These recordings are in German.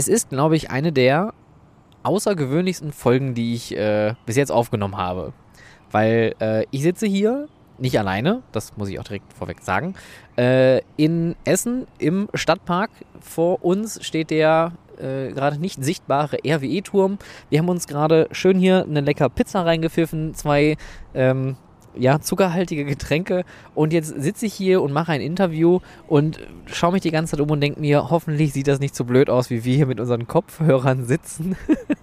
Es ist, glaube ich, eine der außergewöhnlichsten Folgen, die ich äh, bis jetzt aufgenommen habe. Weil äh, ich sitze hier, nicht alleine, das muss ich auch direkt vorweg sagen, äh, in Essen im Stadtpark. Vor uns steht der äh, gerade nicht sichtbare RWE-Turm. Wir haben uns gerade schön hier eine lecker Pizza reingepfiffen, zwei ähm, ja, zuckerhaltige Getränke und jetzt sitze ich hier und mache ein Interview und schaue mich die ganze Zeit um und denke mir, hoffentlich sieht das nicht so blöd aus, wie wir hier mit unseren Kopfhörern sitzen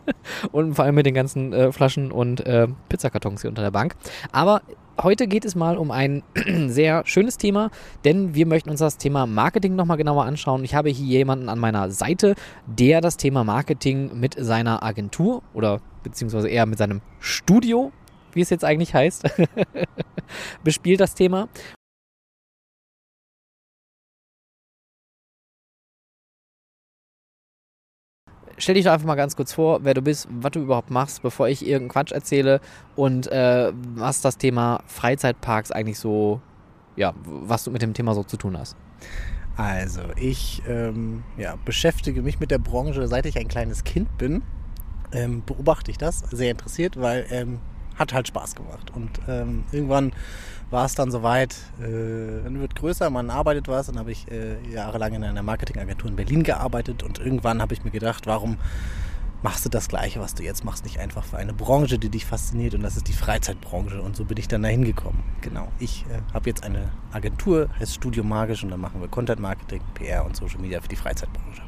und vor allem mit den ganzen äh, Flaschen und äh, Pizzakartons hier unter der Bank. Aber heute geht es mal um ein sehr schönes Thema, denn wir möchten uns das Thema Marketing nochmal genauer anschauen. Ich habe hier jemanden an meiner Seite, der das Thema Marketing mit seiner Agentur oder beziehungsweise eher mit seinem Studio, wie es jetzt eigentlich heißt, bespielt das Thema. stell dich doch einfach mal ganz kurz vor, wer du bist, was du überhaupt machst, bevor ich irgendeinen Quatsch erzähle und äh, was das Thema Freizeitparks eigentlich so, ja, was du mit dem Thema so zu tun hast. Also, ich ähm, ja, beschäftige mich mit der Branche, seit ich ein kleines Kind bin. Ähm, beobachte ich das sehr interessiert, weil ähm, hat halt Spaß gemacht. Und ähm, irgendwann war es dann soweit, äh, man wird größer, man arbeitet was. Dann habe ich äh, jahrelang in einer Marketingagentur in Berlin gearbeitet und irgendwann habe ich mir gedacht, warum machst du das Gleiche, was du jetzt machst, nicht einfach für eine Branche, die dich fasziniert und das ist die Freizeitbranche und so bin ich dann dahin gekommen. Genau, ich äh, habe jetzt eine Agentur, heißt Studio Magisch und da machen wir Content Marketing, PR und Social Media für die Freizeitbranche.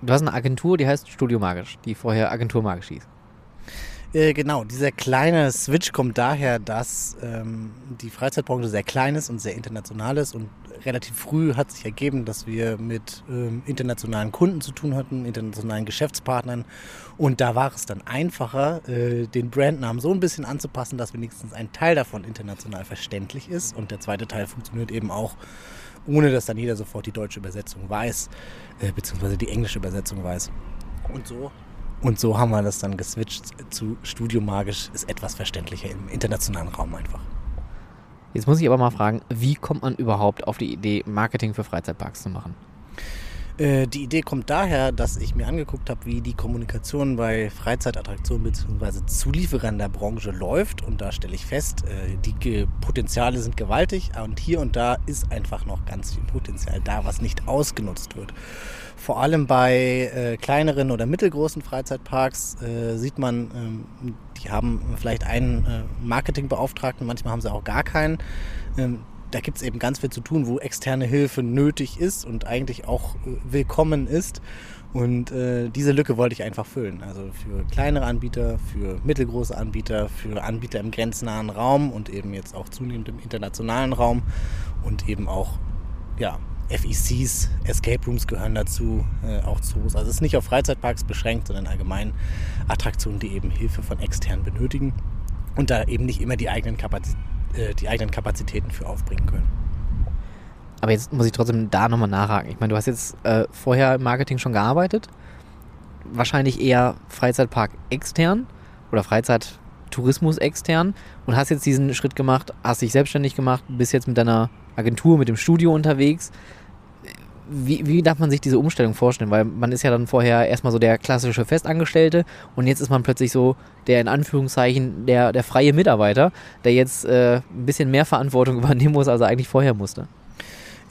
Du hast eine Agentur, die heißt Studio Magisch, die vorher Agentur Magisch hieß. Äh, genau, dieser kleine Switch kommt daher, dass ähm, die Freizeitbranche sehr klein ist und sehr international ist und relativ früh hat sich ergeben, dass wir mit ähm, internationalen Kunden zu tun hatten, internationalen Geschäftspartnern und da war es dann einfacher, äh, den Brandnamen so ein bisschen anzupassen, dass wenigstens ein Teil davon international verständlich ist und der zweite Teil funktioniert eben auch ohne dass dann jeder sofort die deutsche Übersetzung weiß, äh, beziehungsweise die englische Übersetzung weiß. Und so und so haben wir das dann geswitcht zu Studio Magisch, ist etwas verständlicher im internationalen Raum einfach. Jetzt muss ich aber mal fragen, wie kommt man überhaupt auf die Idee, Marketing für Freizeitparks zu machen? Äh, die Idee kommt daher, dass ich mir angeguckt habe, wie die Kommunikation bei Freizeitattraktionen bzw. Zulieferern der Branche läuft. Und da stelle ich fest, äh, die Potenziale sind gewaltig und hier und da ist einfach noch ganz viel Potenzial da, was nicht ausgenutzt wird. Vor allem bei äh, kleineren oder mittelgroßen Freizeitparks sieht man, ähm, die haben vielleicht einen Marketingbeauftragten, manchmal haben sie auch gar keinen ähm, da gibt es eben ganz viel zu tun, wo externe Hilfe nötig ist und eigentlich auch äh, willkommen ist. Und äh, diese Lücke wollte ich einfach füllen. Also für kleinere Anbieter, für mittelgroße Anbieter, für Anbieter im grenznahen Raum und eben jetzt auch zunehmend im internationalen Raum und eben auch ja, FECs, Escape Rooms gehören dazu, äh, auch Zoos. Also es ist nicht auf Freizeitparks beschränkt, sondern allgemein Attraktionen, die eben Hilfe von externen benötigen und da eben nicht immer die eigenen Kapazitäten äh, die eigenen Kapazitäten für aufbringen können. Aber jetzt muss ich trotzdem da nochmal nachhaken. Ich meine, du hast jetzt äh, vorher im Marketing schon gearbeitet. Wahrscheinlich eher Freizeitpark extern oder Freizeittourismus extern und hast jetzt diesen Schritt gemacht, hast dich selbstständig gemacht, bist jetzt mit deiner Agentur, mit dem Studio unterwegs wie, wie darf man sich diese Umstellung vorstellen? Weil man ist ja dann vorher erstmal so der klassische Festangestellte und jetzt ist man plötzlich so der in Anführungszeichen der, der freie Mitarbeiter, der jetzt äh, ein bisschen mehr Verantwortung übernehmen muss, als er eigentlich vorher musste.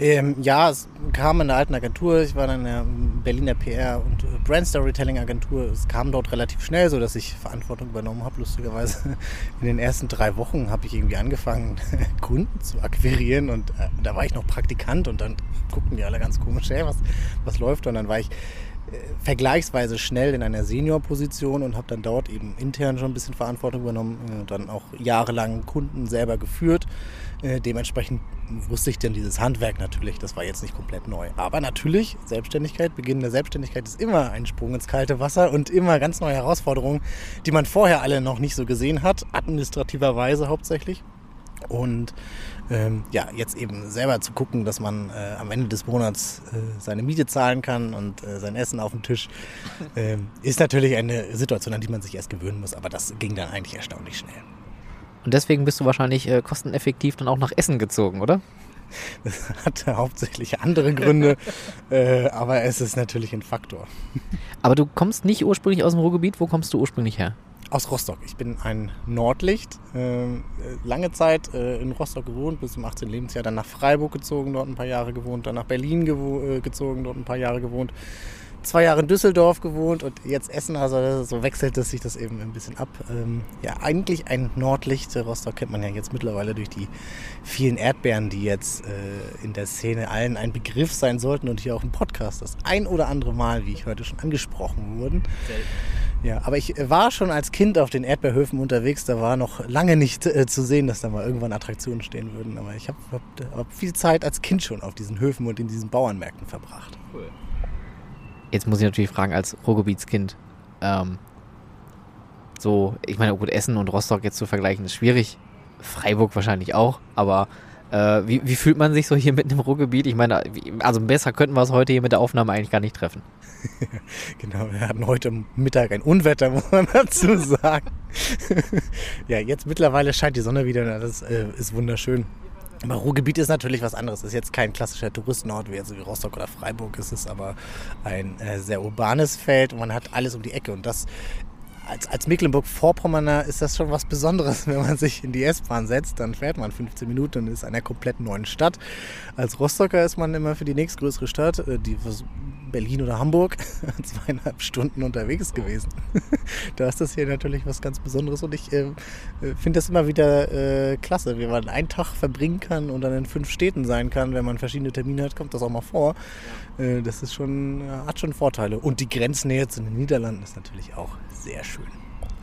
Ähm, ja, es kam in der alten Agentur, ich war dann in der Berliner PR- und Brand Storytelling Agentur. Es kam dort relativ schnell, so dass ich Verantwortung übernommen habe. Lustigerweise in den ersten drei Wochen habe ich irgendwie angefangen, Kunden zu akquirieren und äh, da war ich noch Praktikant und dann guckten die alle ganz komisch, hey, was, was läuft? Und dann war ich äh, vergleichsweise schnell in einer Seniorposition und habe dann dort eben intern schon ein bisschen Verantwortung übernommen, äh, dann auch jahrelang Kunden selber geführt. Äh, dementsprechend wusste ich denn dieses Handwerk natürlich, das war jetzt nicht komplett neu. Aber natürlich, Selbstständigkeit, Beginn der Selbstständigkeit ist immer ein Sprung ins kalte Wasser und immer ganz neue Herausforderungen, die man vorher alle noch nicht so gesehen hat, administrativerweise hauptsächlich. Und ähm, ja, jetzt eben selber zu gucken, dass man äh, am Ende des Monats äh, seine Miete zahlen kann und äh, sein Essen auf dem Tisch, ähm, ist natürlich eine Situation, an die man sich erst gewöhnen muss. Aber das ging dann eigentlich erstaunlich schnell. Und deswegen bist du wahrscheinlich äh, kosteneffektiv dann auch nach Essen gezogen, oder? Das hat hauptsächlich andere Gründe, äh, aber es ist natürlich ein Faktor. Aber du kommst nicht ursprünglich aus dem Ruhrgebiet. Wo kommst du ursprünglich her? Aus Rostock. Ich bin ein Nordlicht. Äh, lange Zeit äh, in Rostock gewohnt, bis zum 18. Lebensjahr. Dann nach Freiburg gezogen, dort ein paar Jahre gewohnt. Dann nach Berlin äh, gezogen, dort ein paar Jahre gewohnt zwei Jahre in Düsseldorf gewohnt und jetzt Essen, also so wechselt es sich das eben ein bisschen ab. Ähm, ja, eigentlich ein Nordlicht. Rostock kennt man ja jetzt mittlerweile durch die vielen Erdbeeren, die jetzt äh, in der Szene allen ein Begriff sein sollten und hier auch im Podcast das ein oder andere Mal, wie ich heute schon angesprochen wurden. Ja, aber ich war schon als Kind auf den Erdbeerhöfen unterwegs. Da war noch lange nicht äh, zu sehen, dass da mal irgendwann Attraktionen stehen würden. Aber ich habe hab, hab viel Zeit als Kind schon auf diesen Höfen und in diesen Bauernmärkten verbracht. Cool. Jetzt muss ich natürlich fragen, als Ruhrgebietskind, ähm, so, ich meine, gut, Essen und Rostock jetzt zu vergleichen ist schwierig. Freiburg wahrscheinlich auch, aber äh, wie, wie, fühlt man sich so hier mitten im Ruhrgebiet? Ich meine, also besser könnten wir es heute hier mit der Aufnahme eigentlich gar nicht treffen. genau, wir hatten heute Mittag ein Unwetter, muss man dazu sagen. ja, jetzt mittlerweile scheint die Sonne wieder, das äh, ist wunderschön. Aber Ruhrgebiet ist natürlich was anderes. Es ist jetzt kein klassischer Touristenort wie, also wie Rostock oder Freiburg. Es ist aber ein äh, sehr urbanes Feld und man hat alles um die Ecke. Und das als, als Mecklenburg-Vorpommerner ist das schon was Besonderes, wenn man sich in die S-Bahn setzt. Dann fährt man 15 Minuten und ist in einer komplett neuen Stadt. Als Rostocker ist man immer für die nächstgrößere Stadt, äh, die Berlin oder Hamburg, zweieinhalb Stunden unterwegs gewesen. da ist das hier natürlich was ganz Besonderes und ich äh, äh, finde das immer wieder äh, klasse, wie man einen Tag verbringen kann und dann in fünf Städten sein kann. Wenn man verschiedene Termine hat, kommt das auch mal vor. Äh, das ist schon, äh, hat schon Vorteile. Und die Grenznähe zu den Niederlanden ist natürlich auch sehr schön.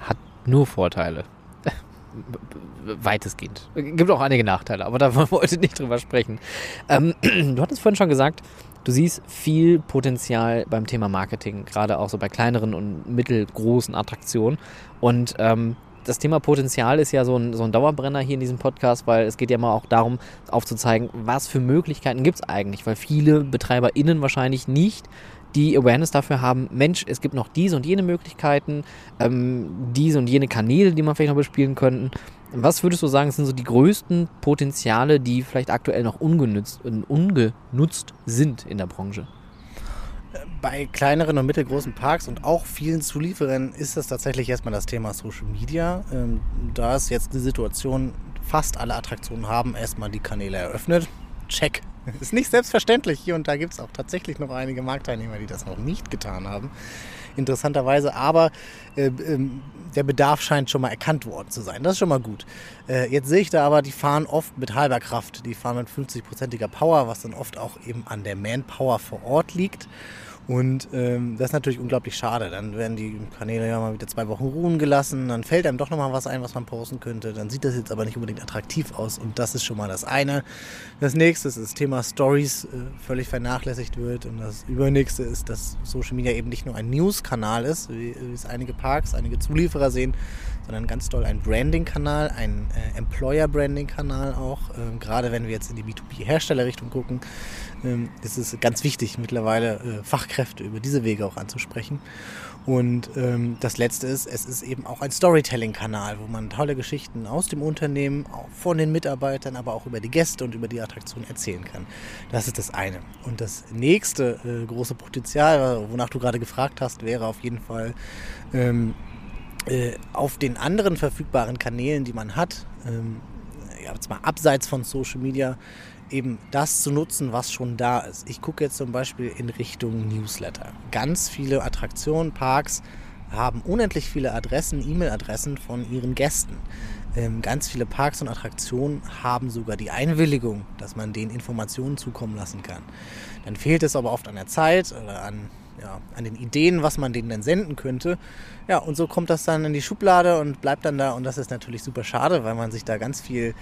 Hat nur Vorteile weitestgehend. Gibt auch einige Nachteile, aber da wollen wir heute nicht drüber sprechen. Ähm, du hattest vorhin schon gesagt, Du siehst viel Potenzial beim Thema Marketing, gerade auch so bei kleineren und mittelgroßen Attraktionen. Und ähm, das Thema Potenzial ist ja so ein, so ein Dauerbrenner hier in diesem Podcast, weil es geht ja mal auch darum, aufzuzeigen, was für Möglichkeiten gibt es eigentlich, weil viele BetreiberInnen wahrscheinlich nicht die Awareness dafür haben, Mensch, es gibt noch diese und jene Möglichkeiten, ähm, diese und jene Kanäle, die man vielleicht noch bespielen könnten. Was würdest du sagen, sind so die größten Potenziale, die vielleicht aktuell noch ungenutzt, ungenutzt sind in der Branche? Bei kleineren und mittelgroßen Parks und auch vielen Zulieferern ist das tatsächlich erstmal das Thema Social Media. Ähm, da ist jetzt die Situation, fast alle Attraktionen haben erstmal die Kanäle eröffnet. Check. Ist nicht selbstverständlich. Hier und da gibt es auch tatsächlich noch einige Marktteilnehmer, die das noch nicht getan haben interessanterweise. Aber äh, ähm, der Bedarf scheint schon mal erkannt worden zu sein. Das ist schon mal gut. Äh, jetzt sehe ich da aber, die fahren oft mit halber Kraft. Die fahren mit 50-prozentiger Power, was dann oft auch eben an der Manpower vor Ort liegt. Und ähm, das ist natürlich unglaublich schade. Dann werden die Kanäle ja mal wieder zwei Wochen ruhen gelassen. Dann fällt einem doch nochmal was ein, was man posten könnte. Dann sieht das jetzt aber nicht unbedingt attraktiv aus. Und das ist schon mal das eine. Das nächste ist das Thema Stories äh, völlig vernachlässigt wird. Und das übernächste ist, dass Social Media eben nicht nur ein News-Kanal ist, wie, wie es einige Parks, einige Zulieferer sehen, sondern ganz toll ein Branding-Kanal, ein äh, Employer-Branding-Kanal auch. Äh, gerade wenn wir jetzt in die B2B-Herstellerrichtung gucken, ähm, ist ganz wichtig mittlerweile äh, Fachkräfte über diese Wege auch anzusprechen. Und ähm, das Letzte ist, es ist eben auch ein Storytelling-Kanal, wo man tolle Geschichten aus dem Unternehmen, von den Mitarbeitern, aber auch über die Gäste und über die Attraktion erzählen kann. Das ist das eine. Und das nächste äh, große Potenzial, wonach du gerade gefragt hast, wäre auf jeden Fall ähm, äh, auf den anderen verfügbaren Kanälen, die man hat, ähm, jetzt mal abseits von Social Media, eben das zu nutzen, was schon da ist. Ich gucke jetzt zum Beispiel in Richtung Newsletter. Ganz viele Attraktionen, Parks haben unendlich viele Adressen, E-Mail-Adressen von ihren Gästen. Ähm, ganz viele Parks und Attraktionen haben sogar die Einwilligung, dass man denen Informationen zukommen lassen kann. Dann fehlt es aber oft an der Zeit oder an, ja, an den Ideen, was man denen dann senden könnte. Ja, und so kommt das dann in die Schublade und bleibt dann da. Und das ist natürlich super schade, weil man sich da ganz viel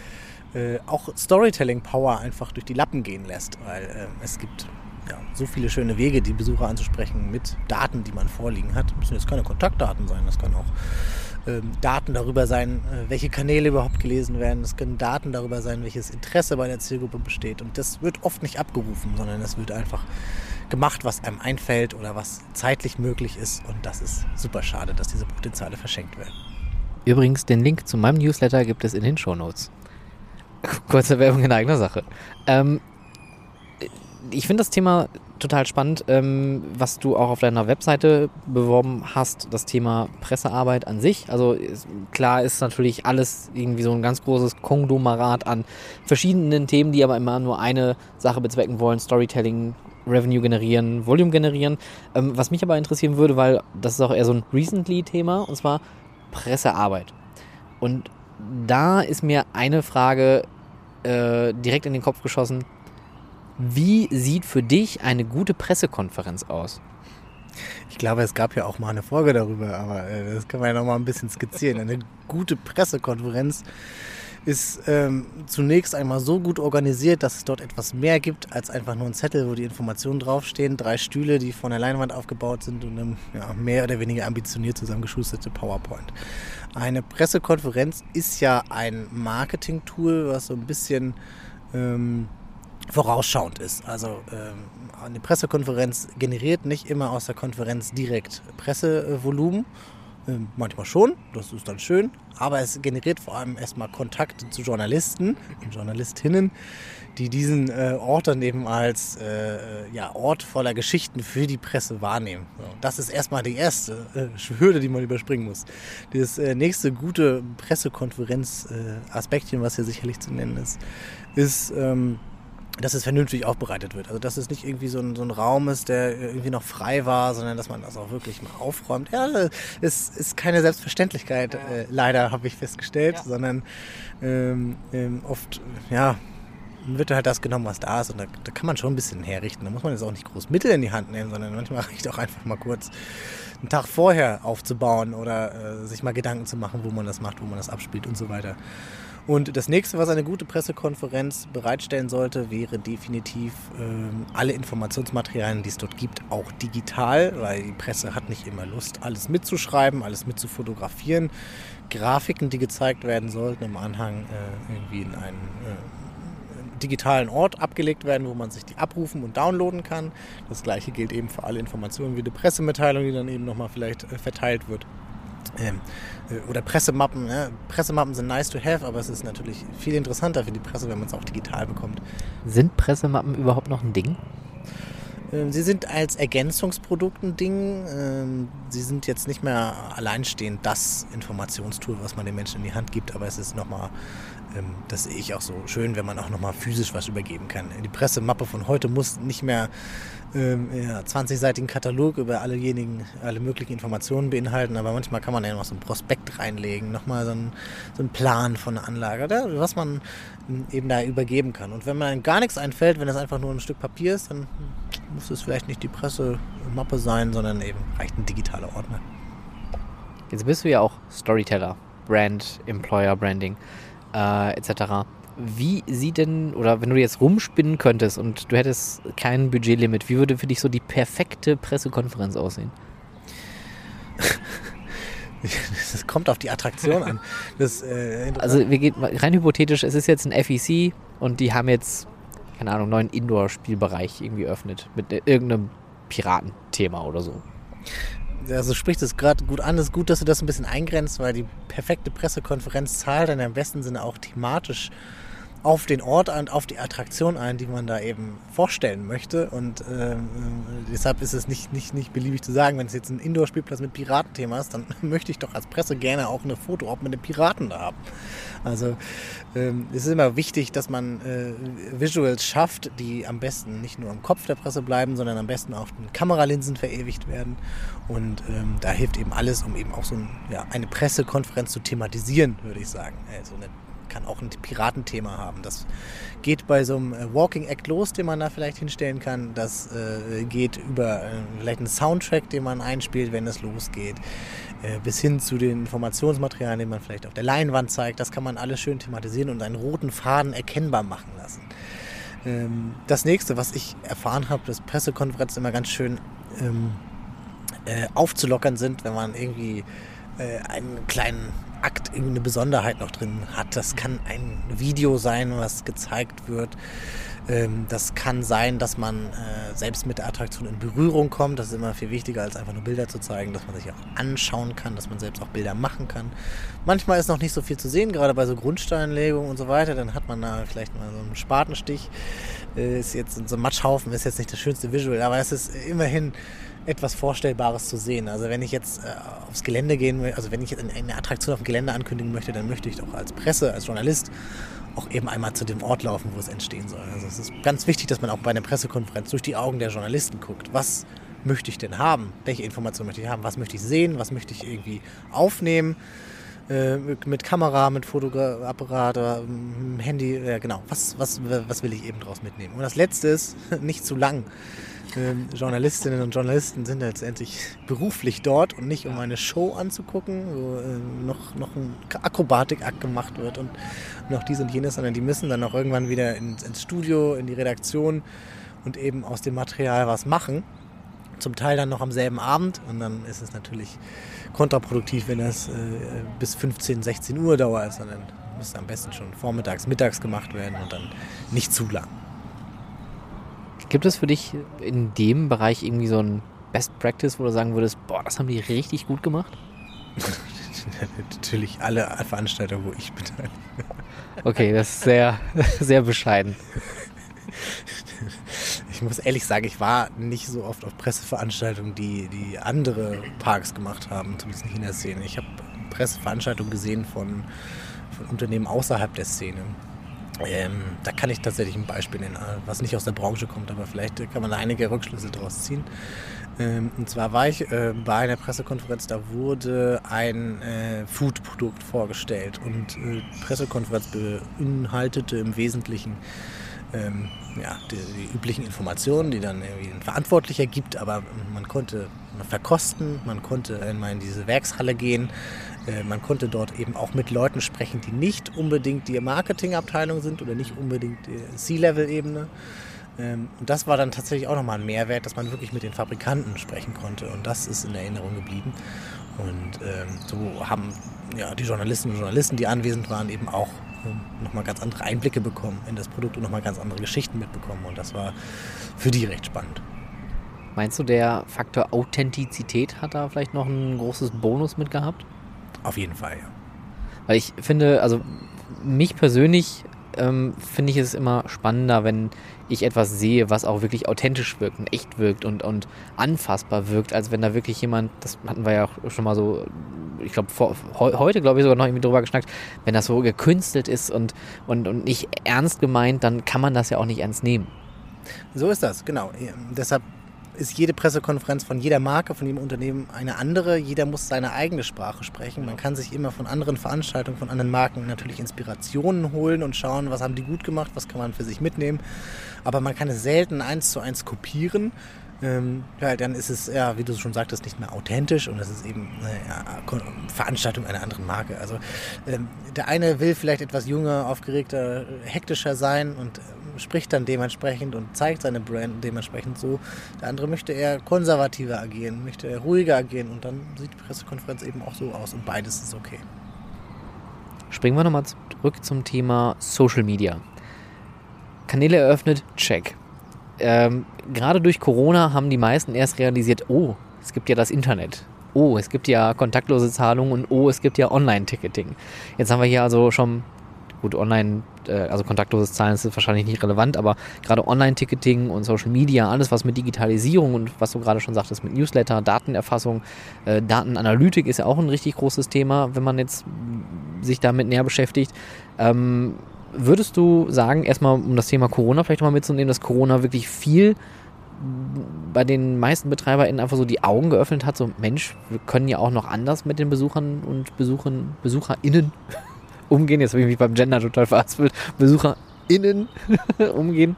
äh, auch Storytelling-Power einfach durch die Lappen gehen lässt, weil äh, es gibt ja, so viele schöne Wege, die Besucher anzusprechen mit Daten, die man vorliegen hat. Das müssen jetzt keine Kontaktdaten sein, das kann auch ähm, Daten darüber sein, äh, welche Kanäle überhaupt gelesen werden. Es können Daten darüber sein, welches Interesse bei der Zielgruppe besteht. Und das wird oft nicht abgerufen, sondern es wird einfach gemacht, was einem einfällt oder was zeitlich möglich ist. Und das ist super schade, dass diese Potenziale verschenkt werden. Übrigens, den Link zu meinem Newsletter gibt es in den Show Notes. Kurze Werbung in eigener Sache. Ähm, ich finde das Thema total spannend, ähm, was du auch auf deiner Webseite beworben hast, das Thema Pressearbeit an sich. Also ist, klar ist natürlich alles irgendwie so ein ganz großes Konglomerat an verschiedenen Themen, die aber immer nur eine Sache bezwecken wollen, Storytelling, Revenue generieren, Volume generieren. Ähm, was mich aber interessieren würde, weil das ist auch eher so ein Recently-Thema, und zwar Pressearbeit. Und da ist mir eine Frage äh, direkt in den Kopf geschossen. Wie sieht für dich eine gute Pressekonferenz aus? Ich glaube, es gab ja auch mal eine Folge darüber, aber äh, das kann man ja noch mal ein bisschen skizzieren. Eine gute Pressekonferenz ist ähm, zunächst einmal so gut organisiert, dass es dort etwas mehr gibt als einfach nur ein Zettel, wo die Informationen draufstehen, drei Stühle, die von der Leinwand aufgebaut sind und einem ja, mehr oder weniger ambitioniert zusammengeschusterte PowerPoint. Eine Pressekonferenz ist ja ein Marketing-Tool, was so ein bisschen ähm, vorausschauend ist. Also ähm, eine Pressekonferenz generiert nicht immer aus der Konferenz direkt Pressevolumen. Ähm, manchmal schon, das ist dann schön, aber es generiert vor allem erstmal Kontakte zu Journalisten und Journalistinnen, die diesen äh, Ort dann eben als äh, ja, Ort voller Geschichten für die Presse wahrnehmen. So, das ist erstmal die erste äh, Hürde, die man überspringen muss. Das äh, nächste gute Pressekonferenz-Aspektchen, was hier sicherlich zu nennen ist, ist ähm, dass es vernünftig aufbereitet wird. Also dass es nicht irgendwie so ein, so ein Raum ist, der irgendwie noch frei war, sondern dass man das auch wirklich mal aufräumt. Ja, es ist keine Selbstverständlichkeit, äh, leider habe ich festgestellt, ja. sondern ähm, ähm, oft, ja, wird halt das genommen, was da ist und da, da, kann man schon ein bisschen herrichten. Da muss man jetzt auch nicht groß Mittel in die Hand nehmen, sondern manchmal reicht auch einfach mal kurz einen Tag vorher aufzubauen oder äh, sich mal Gedanken zu machen, wo man das macht, wo man das abspielt und so weiter. Und das nächste, was eine gute Pressekonferenz bereitstellen sollte, wäre definitiv ähm, alle Informationsmaterialien, die es dort gibt, auch digital, weil die Presse hat nicht immer Lust, alles mitzuschreiben, alles mitzufotografieren. Grafiken, die gezeigt werden sollten, im Anhang äh, irgendwie in einen äh, digitalen Ort abgelegt werden, wo man sich die abrufen und downloaden kann. Das gleiche gilt eben für alle Informationen wie die Pressemitteilung, die dann eben nochmal vielleicht äh, verteilt wird. Ähm, äh, oder Pressemappen. Ja. Pressemappen sind nice to have, aber es ist natürlich viel interessanter für die Presse, wenn man es auch digital bekommt. Sind Pressemappen überhaupt noch ein Ding? Ähm, sie sind als Ergänzungsprodukt ein Ding. Ähm, sie sind jetzt nicht mehr alleinstehend das Informationstool, was man den Menschen in die Hand gibt, aber es ist nochmal, das sehe ich auch so schön, wenn man auch nochmal physisch was übergeben kann. Die Pressemappe von heute muss nicht mehr ähm, ja, 20-seitigen Katalog über allejenigen, alle möglichen Informationen beinhalten, aber manchmal kann man ja noch so ein Prospekt reinlegen, nochmal so ein, so Plan von einer Anlage, oder? was man eben da übergeben kann. Und wenn man gar nichts einfällt, wenn es einfach nur ein Stück Papier ist, dann muss es vielleicht nicht die Pressemappe sein, sondern eben reicht ein digitaler Ordner. Jetzt bist du ja auch Storyteller, Brand, Employer Branding äh, etc. Wie sieht denn, oder wenn du jetzt rumspinnen könntest und du hättest kein Budgetlimit, wie würde für dich so die perfekte Pressekonferenz aussehen? Das kommt auf die Attraktion an. Das, äh, also wir gehen rein hypothetisch, es ist jetzt ein FEC und die haben jetzt, keine Ahnung, einen neuen Indoor-Spielbereich irgendwie eröffnet mit irgendeinem Piratenthema oder so. Also spricht es gerade gut an. Es ist gut, dass du das ein bisschen eingrenzt, weil die perfekte Pressekonferenz zahlt dann im besten Sinne auch thematisch auf den Ort und auf die Attraktion ein, die man da eben vorstellen möchte. Und äh, deshalb ist es nicht, nicht, nicht beliebig zu sagen, wenn es jetzt ein Indoor-Spielplatz mit Piratenthema ist, dann möchte ich doch als Presse gerne auch eine Foto auch mit den Piraten da haben. Also ähm, es ist immer wichtig, dass man äh, Visuals schafft, die am besten nicht nur im Kopf der Presse bleiben, sondern am besten auf den Kameralinsen verewigt werden. Und ähm, da hilft eben alles, um eben auch so ein, ja, eine Pressekonferenz zu thematisieren, würde ich sagen. Also eine kann auch ein Piratenthema haben. Das geht bei so einem äh, Walking Act los, den man da vielleicht hinstellen kann. Das äh, geht über äh, vielleicht einen Soundtrack, den man einspielt, wenn es losgeht, äh, bis hin zu den Informationsmaterialien, die man vielleicht auf der Leinwand zeigt. Das kann man alles schön thematisieren und einen roten Faden erkennbar machen lassen. Ähm, das nächste, was ich erfahren habe, dass Pressekonferenzen immer ganz schön ähm, äh, aufzulockern sind, wenn man irgendwie äh, einen kleinen Akt irgendeine Besonderheit noch drin hat. Das kann ein Video sein, was gezeigt wird. Ähm, das kann sein, dass man äh, selbst mit der Attraktion in Berührung kommt. Das ist immer viel wichtiger, als einfach nur Bilder zu zeigen, dass man sich auch anschauen kann, dass man selbst auch Bilder machen kann. Manchmal ist noch nicht so viel zu sehen, gerade bei so Grundsteinlegungen und so weiter. Dann hat man da vielleicht mal so einen Spatenstich. Äh, ist jetzt so ein Matschhaufen, ist jetzt nicht das schönste Visual, aber es ist immerhin etwas Vorstellbares zu sehen. Also wenn ich jetzt äh, aufs Gelände gehen will, also wenn ich eine Attraktion auf dem Gelände ankündigen möchte, dann möchte ich doch als Presse, als Journalist auch eben einmal zu dem Ort laufen, wo es entstehen soll. Also es ist ganz wichtig, dass man auch bei einer Pressekonferenz durch die Augen der Journalisten guckt. Was möchte ich denn haben? Welche Informationen möchte ich haben? Was möchte ich sehen? Was möchte ich irgendwie aufnehmen? Äh, mit Kamera, mit Fotoapparat, ähm, Handy, ja genau. Was, was, was will ich eben draus mitnehmen? Und das Letzte ist, nicht zu lang. Ähm, Journalistinnen und Journalisten sind letztendlich beruflich dort und nicht um eine Show anzugucken, wo äh, noch, noch ein Akrobatikakt gemacht wird und noch dies und jenes, sondern die müssen dann auch irgendwann wieder ins, ins Studio, in die Redaktion und eben aus dem Material was machen. Zum Teil dann noch am selben Abend und dann ist es natürlich kontraproduktiv, wenn das äh, bis 15, 16 Uhr dauert, sondern muss am besten schon vormittags, mittags gemacht werden und dann nicht zu lang. Gibt es für dich in dem Bereich irgendwie so ein Best Practice, wo du sagen würdest, boah, das haben die richtig gut gemacht? Natürlich alle Veranstaltungen, wo ich beteilige. Okay, das ist sehr, sehr bescheiden. Ich muss ehrlich sagen, ich war nicht so oft auf Presseveranstaltungen, die, die andere Parks gemacht haben, zumindest nicht in der Szene. Ich habe Presseveranstaltungen gesehen von, von Unternehmen außerhalb der Szene. Ähm, da kann ich tatsächlich ein Beispiel nennen, was nicht aus der Branche kommt, aber vielleicht kann man da einige Rückschlüsse daraus ziehen. Ähm, und zwar war ich äh, bei einer Pressekonferenz, da wurde ein äh, Food-Produkt vorgestellt und äh, Pressekonferenz beinhaltete im Wesentlichen ähm, ja, die, die, üblichen Informationen, die dann irgendwie ein Verantwortlicher gibt, aber man konnte verkosten, man konnte einmal in diese Werkshalle gehen, äh, man konnte dort eben auch mit Leuten sprechen, die nicht unbedingt die Marketingabteilung sind oder nicht unbedingt die C-Level-Ebene. Ähm, und das war dann tatsächlich auch nochmal ein Mehrwert, dass man wirklich mit den Fabrikanten sprechen konnte. Und das ist in Erinnerung geblieben. Und ähm, so haben ja, die Journalistinnen und Journalisten, die anwesend waren, eben auch nochmal ganz andere Einblicke bekommen in das Produkt und nochmal ganz andere Geschichten mitbekommen. Und das war für die recht spannend. Meinst du, der Faktor Authentizität hat da vielleicht noch ein großes Bonus mitgehabt? Auf jeden Fall, ja. Weil ich finde, also mich persönlich ähm, finde ich es immer spannender, wenn ich etwas sehe, was auch wirklich authentisch wirkt und echt wirkt und, und anfassbar wirkt, als wenn da wirklich jemand, das hatten wir ja auch schon mal so, ich glaube, heute, glaube ich, sogar noch irgendwie drüber geschnackt, wenn das so gekünstelt ist und, und, und nicht ernst gemeint, dann kann man das ja auch nicht ernst nehmen. So ist das, genau. Deshalb ist jede Pressekonferenz von jeder Marke, von jedem Unternehmen eine andere. Jeder muss seine eigene Sprache sprechen. Man kann sich immer von anderen Veranstaltungen, von anderen Marken natürlich Inspirationen holen und schauen, was haben die gut gemacht, was kann man für sich mitnehmen. Aber man kann es selten eins zu eins kopieren. Ähm, ja, dann ist es, ja, wie du schon sagtest, nicht mehr authentisch und es ist eben eine ja, Veranstaltung einer anderen Marke. Also ähm, der eine will vielleicht etwas jünger, aufgeregter, hektischer sein und ähm, spricht dann dementsprechend und zeigt seine Brand dementsprechend so. Der andere möchte eher konservativer agieren, möchte eher ruhiger agieren und dann sieht die Pressekonferenz eben auch so aus und beides ist okay. Springen wir nochmal zurück zum Thema Social Media. Kanäle eröffnet, check ähm, gerade durch Corona haben die meisten erst realisiert, oh, es gibt ja das Internet. Oh, es gibt ja kontaktlose Zahlungen und oh, es gibt ja Online-Ticketing. Jetzt haben wir hier also schon, gut, Online, äh, also kontaktloses Zahlen ist wahrscheinlich nicht relevant, aber gerade Online-Ticketing und Social Media, alles was mit Digitalisierung und was du gerade schon sagtest, mit Newsletter, Datenerfassung, äh, Datenanalytik ist ja auch ein richtig großes Thema, wenn man jetzt sich damit näher beschäftigt. Ähm, Würdest du sagen, erstmal um das Thema Corona vielleicht mal mitzunehmen, dass Corona wirklich viel bei den meisten BetreiberInnen einfach so die Augen geöffnet hat, so Mensch, wir können ja auch noch anders mit den Besuchern und Besuchern, BesucherInnen umgehen. Jetzt habe ich mich beim Gender total verarzelt. BesucherInnen umgehen.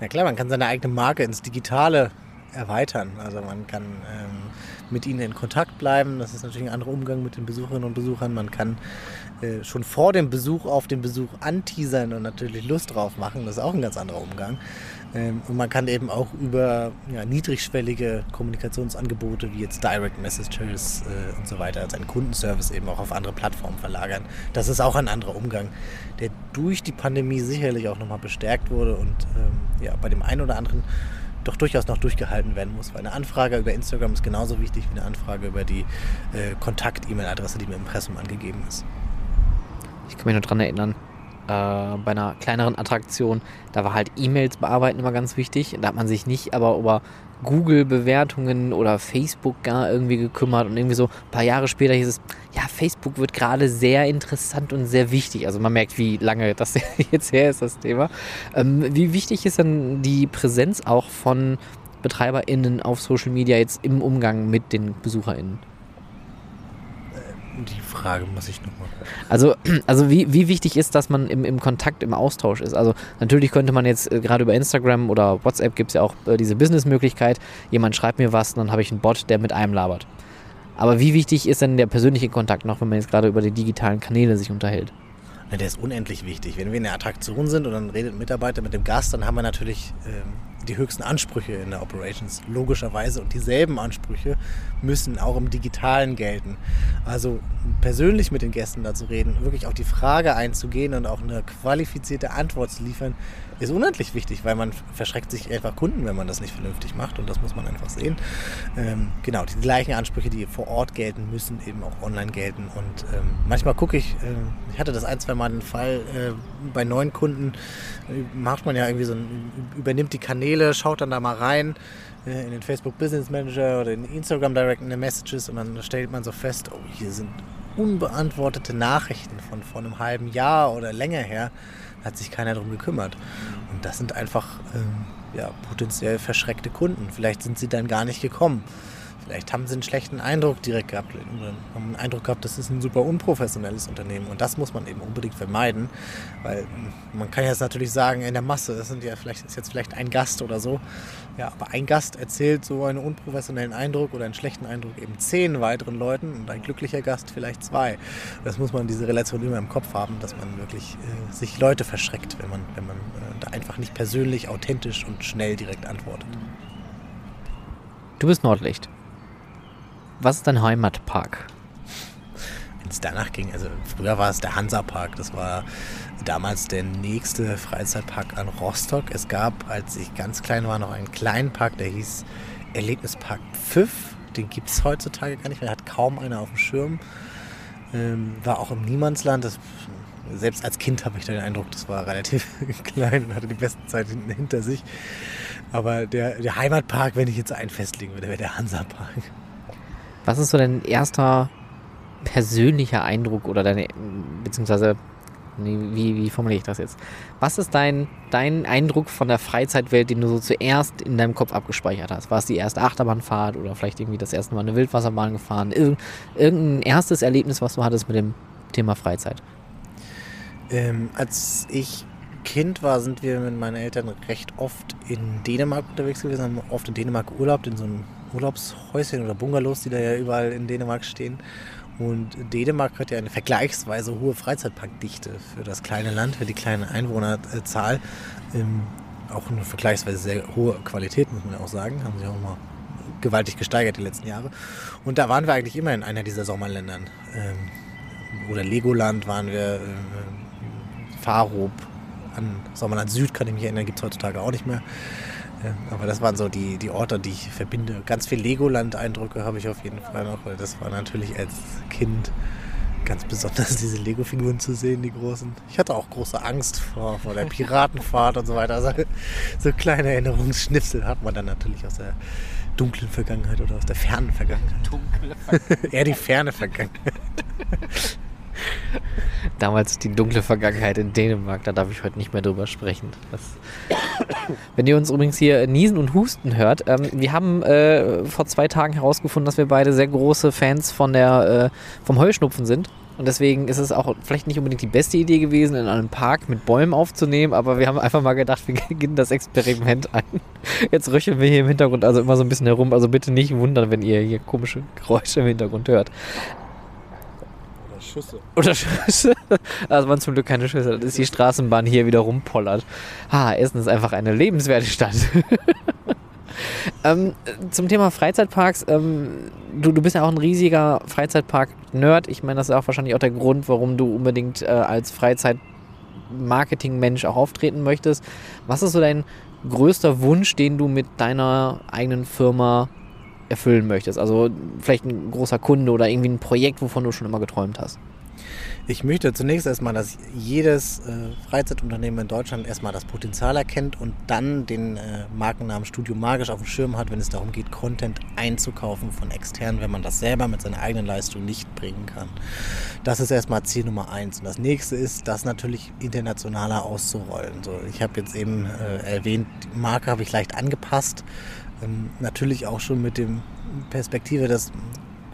Na klar, man kann seine eigene Marke ins Digitale erweitern. Also man kann ähm, mit ihnen in Kontakt bleiben. Das ist natürlich ein anderer Umgang mit den Besucherinnen und Besuchern. Man kann äh, schon vor dem Besuch auf den Besuch anteasern und natürlich Lust drauf machen. Das ist auch ein ganz anderer Umgang. Ähm, und man kann eben auch über ja, niedrigschwellige Kommunikationsangebote wie jetzt Direct Messages äh, und so weiter seinen Kundenservice eben auch auf andere Plattformen verlagern. Das ist auch ein anderer Umgang, der durch die Pandemie sicherlich auch nochmal bestärkt wurde und ähm, ja, bei dem einen oder anderen doch durchaus noch durchgehalten werden muss. Weil eine Anfrage über Instagram ist genauso wichtig wie eine Anfrage über die äh, Kontakt-E-Mail-Adresse, die mir im Impressum angegeben ist. Ich kann mich nur daran erinnern, äh, bei einer kleineren Attraktion, da war halt E-Mails bearbeiten immer ganz wichtig. Da hat man sich nicht aber über Google-Bewertungen oder Facebook gar irgendwie gekümmert und irgendwie so ein paar Jahre später hieß es, ja, Facebook wird gerade sehr interessant und sehr wichtig. Also man merkt, wie lange das jetzt her ist, das Thema. Ähm, wie wichtig ist denn die Präsenz auch von BetreiberInnen auf Social Media jetzt im Umgang mit den BesucherInnen? Die Frage muss ich nochmal. Also, also wie, wie wichtig ist, dass man im, im Kontakt, im Austausch ist? Also natürlich könnte man jetzt äh, gerade über Instagram oder WhatsApp gibt es ja auch äh, diese Business-Möglichkeit. Jemand schreibt mir was, dann habe ich einen Bot, der mit einem labert. Aber wie wichtig ist denn der persönliche Kontakt noch, wenn man jetzt gerade über die digitalen Kanäle sich unterhält? Ja, der ist unendlich wichtig. Wenn wir in der Attraktion sind und dann redet ein Mitarbeiter mit dem Gast, dann haben wir natürlich ähm, die höchsten Ansprüche in der Operations, logischerweise. Und dieselben Ansprüche müssen auch im Digitalen gelten. Also persönlich mit den Gästen da zu reden, wirklich auch die Frage einzugehen und auch eine qualifizierte Antwort zu liefern, ist unendlich wichtig, weil man verschreckt sich einfach Kunden, wenn man das nicht vernünftig macht. Und das muss man einfach sehen. Ähm, genau, die gleichen Ansprüche, die vor Ort gelten, müssen eben auch online gelten. Und ähm, manchmal gucke ich, äh, ich hatte das ein, zwei Mal den Fall, äh, bei neuen Kunden äh, macht man ja irgendwie so ein, übernimmt die Kanäle, schaut dann da mal rein äh, in den Facebook Business Manager oder in Instagram Direct Messages und dann stellt man so fest, oh, hier sind unbeantwortete Nachrichten von vor einem halben Jahr oder länger her hat sich keiner darum gekümmert. Und das sind einfach ähm, ja, potenziell verschreckte Kunden. Vielleicht sind sie dann gar nicht gekommen. Vielleicht haben sie einen schlechten Eindruck direkt gehabt haben einen Eindruck gehabt, das ist ein super unprofessionelles Unternehmen. Und das muss man eben unbedingt vermeiden, weil man kann jetzt natürlich sagen, in der Masse, das sind ja vielleicht, ist jetzt vielleicht ein Gast oder so. Ja, aber ein Gast erzählt so einen unprofessionellen Eindruck oder einen schlechten Eindruck eben zehn weiteren Leuten und ein glücklicher Gast vielleicht zwei. Das muss man diese Relation immer im Kopf haben, dass man wirklich äh, sich Leute verschreckt, wenn man, wenn man äh, da einfach nicht persönlich, authentisch und schnell direkt antwortet. Du bist Nordlicht. Was ist dein Heimatpark? Wenn es danach ging, also früher war es der Hansapark, das war damals der nächste Freizeitpark an Rostock. Es gab, als ich ganz klein war, noch einen kleinen Park, der hieß Erlebnispark Pfiff. Den gibt es heutzutage gar nicht mehr, hat kaum einer auf dem Schirm. Ähm, war auch im Niemandsland. Das, selbst als Kind habe ich den Eindruck, das war relativ klein und hatte die besten Zeit hinter sich. Aber der, der Heimatpark, wenn ich jetzt einen festlegen würde, wäre der Hansapark. Was ist so dein erster persönlicher Eindruck oder deine, beziehungsweise, wie, wie formuliere ich das jetzt? Was ist dein, dein Eindruck von der Freizeitwelt, den du so zuerst in deinem Kopf abgespeichert hast? War es die erste Achterbahnfahrt oder vielleicht irgendwie das erste Mal eine Wildwasserbahn gefahren? Irgend, irgendein erstes Erlebnis, was du hattest mit dem Thema Freizeit? Ähm, als ich Kind war, sind wir mit meinen Eltern recht oft in Dänemark unterwegs gewesen, haben oft in Dänemark Urlaub, in so einem Urlaubshäuschen oder Bungalows, die da ja überall in Dänemark stehen. Und Dänemark hat ja eine vergleichsweise hohe Freizeitparkdichte für das kleine Land, für die kleine Einwohnerzahl. Ähm, auch eine vergleichsweise sehr hohe Qualität, muss man ja auch sagen. Haben sie auch mal gewaltig gesteigert die letzten Jahre. Und da waren wir eigentlich immer in einer dieser Sommerländern. Ähm, oder Legoland waren wir, äh, Farob, an Sommerland Süd kann ich mich erinnern, gibt es heutzutage auch nicht mehr. Aber das waren so die, die Orte, die ich verbinde. Ganz viel Legoland-Eindrücke habe ich auf jeden Fall noch, weil das war natürlich als Kind ganz besonders, diese Lego-Figuren zu sehen, die großen. Ich hatte auch große Angst vor, vor der Piratenfahrt und so weiter. Also, so kleine Erinnerungsschnipsel hat man dann natürlich aus der dunklen Vergangenheit oder aus der fernen Vergangenheit. Dunkle Vergangenheit. Eher die ferne Vergangenheit. Damals die dunkle Vergangenheit in Dänemark, da darf ich heute nicht mehr drüber sprechen. Das Wenn ihr uns übrigens hier niesen und husten hört, ähm, wir haben äh, vor zwei Tagen herausgefunden, dass wir beide sehr große Fans von der, äh, vom Heuschnupfen sind. Und deswegen ist es auch vielleicht nicht unbedingt die beste Idee gewesen, in einem Park mit Bäumen aufzunehmen, aber wir haben einfach mal gedacht, wir beginnen das Experiment ein. Jetzt röcheln wir hier im Hintergrund also immer so ein bisschen herum, also bitte nicht wundern, wenn ihr hier komische Geräusche im Hintergrund hört. Schüsse. Oder Schüsse. Also waren zum Glück keine Schüsse. Das ist die Straßenbahn hier wieder rumpollert. Ah, Essen ist einfach eine lebenswerte Stadt. ähm, zum Thema Freizeitparks. Ähm, du, du bist ja auch ein riesiger Freizeitpark-Nerd. Ich meine, das ist auch wahrscheinlich auch der Grund, warum du unbedingt äh, als Freizeit-Marketing-Mensch auch auftreten möchtest. Was ist so dein größter Wunsch, den du mit deiner eigenen Firma erfüllen möchtest? Also vielleicht ein großer Kunde oder irgendwie ein Projekt, wovon du schon immer geträumt hast. Ich möchte zunächst erstmal, dass jedes äh, Freizeitunternehmen in Deutschland erstmal das Potenzial erkennt und dann den äh, Markennamen Studio Magisch auf dem Schirm hat, wenn es darum geht, Content einzukaufen von externen, wenn man das selber mit seiner eigenen Leistung nicht bringen kann. Das ist erstmal Ziel Nummer eins. Und das nächste ist, das natürlich internationaler auszurollen. So, ich habe jetzt eben äh, erwähnt, die Marke habe ich leicht angepasst. Ähm, natürlich auch schon mit dem Perspektive, dass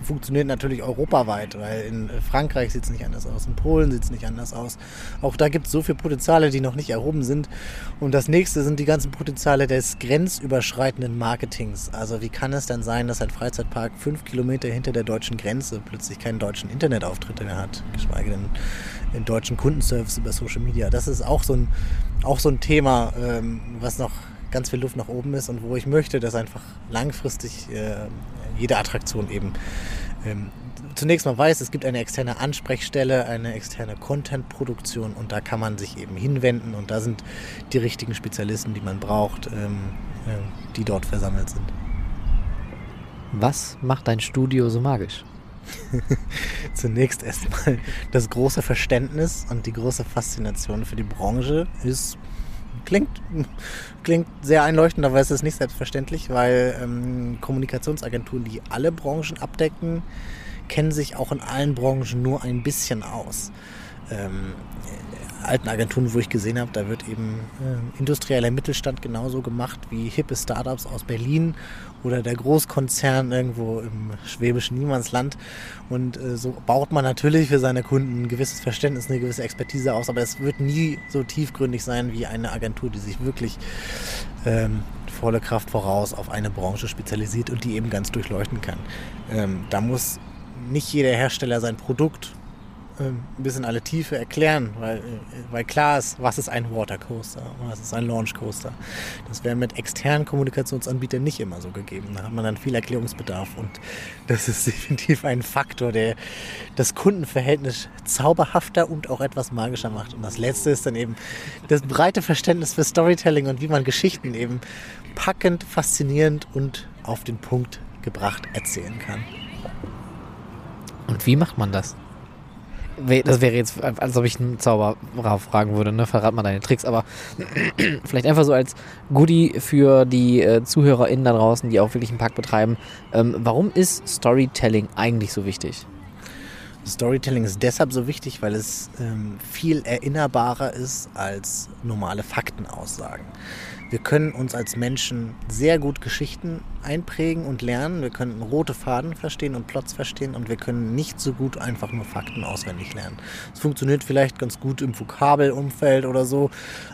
funktioniert natürlich europaweit, weil in Frankreich sieht es nicht anders aus, in Polen sieht es nicht anders aus. Auch da gibt es so viele Potenziale, die noch nicht erhoben sind. Und das nächste sind die ganzen Potenziale des grenzüberschreitenden Marketings. Also wie kann es denn sein, dass ein Freizeitpark fünf Kilometer hinter der deutschen Grenze plötzlich keinen deutschen Internetauftritt mehr hat, geschweige denn den deutschen Kundenservice über Social Media. Das ist auch so ein, auch so ein Thema, ähm, was noch ganz viel Luft nach oben ist und wo ich möchte, dass einfach langfristig äh, jede Attraktion eben ähm, zunächst mal weiß, es gibt eine externe Ansprechstelle, eine externe Content-Produktion und da kann man sich eben hinwenden und da sind die richtigen Spezialisten, die man braucht, ähm, äh, die dort versammelt sind. Was macht dein Studio so magisch? Zunächst erstmal das große Verständnis und die große Faszination für die Branche ist klingt, klingt sehr einleuchtend, aber es ist nicht selbstverständlich, weil ähm, Kommunikationsagenturen, die alle Branchen abdecken, kennen sich auch in allen Branchen nur ein bisschen aus. Ähm, alten Agenturen, wo ich gesehen habe, da wird eben äh, industrieller Mittelstand genauso gemacht wie hippe Startups aus Berlin oder der Großkonzern irgendwo im schwäbischen Niemandsland. Und äh, so baut man natürlich für seine Kunden ein gewisses Verständnis, eine gewisse Expertise aus, aber es wird nie so tiefgründig sein wie eine Agentur, die sich wirklich ähm, volle Kraft voraus auf eine Branche spezialisiert und die eben ganz durchleuchten kann. Ähm, da muss nicht jeder Hersteller sein Produkt ein bisschen alle Tiefe erklären, weil, äh, weil klar ist, was ist ein Watercoaster, was ist ein Launchcoaster. Das wäre mit externen Kommunikationsanbietern nicht immer so gegeben. Da hat man dann viel Erklärungsbedarf und das ist definitiv ein Faktor, der das Kundenverhältnis zauberhafter und auch etwas magischer macht. Und das Letzte ist dann eben das breite Verständnis für Storytelling und wie man Geschichten eben packend, faszinierend und auf den Punkt gebracht erzählen kann. Und wie macht man das? Das wäre jetzt, als ob ich einen Zauberer fragen würde, ne? Verrat mal deine Tricks, aber vielleicht einfach so als Goodie für die äh, ZuhörerInnen da draußen, die auch wirklich einen Park betreiben. Ähm, warum ist Storytelling eigentlich so wichtig? Storytelling ist deshalb so wichtig, weil es ähm, viel erinnerbarer ist als normale Faktenaussagen. Wir können uns als Menschen sehr gut Geschichten einprägen und lernen. Wir können rote Faden verstehen und Plots verstehen und wir können nicht so gut einfach nur Fakten auswendig lernen. Es funktioniert vielleicht ganz gut im Vokabelumfeld oder so,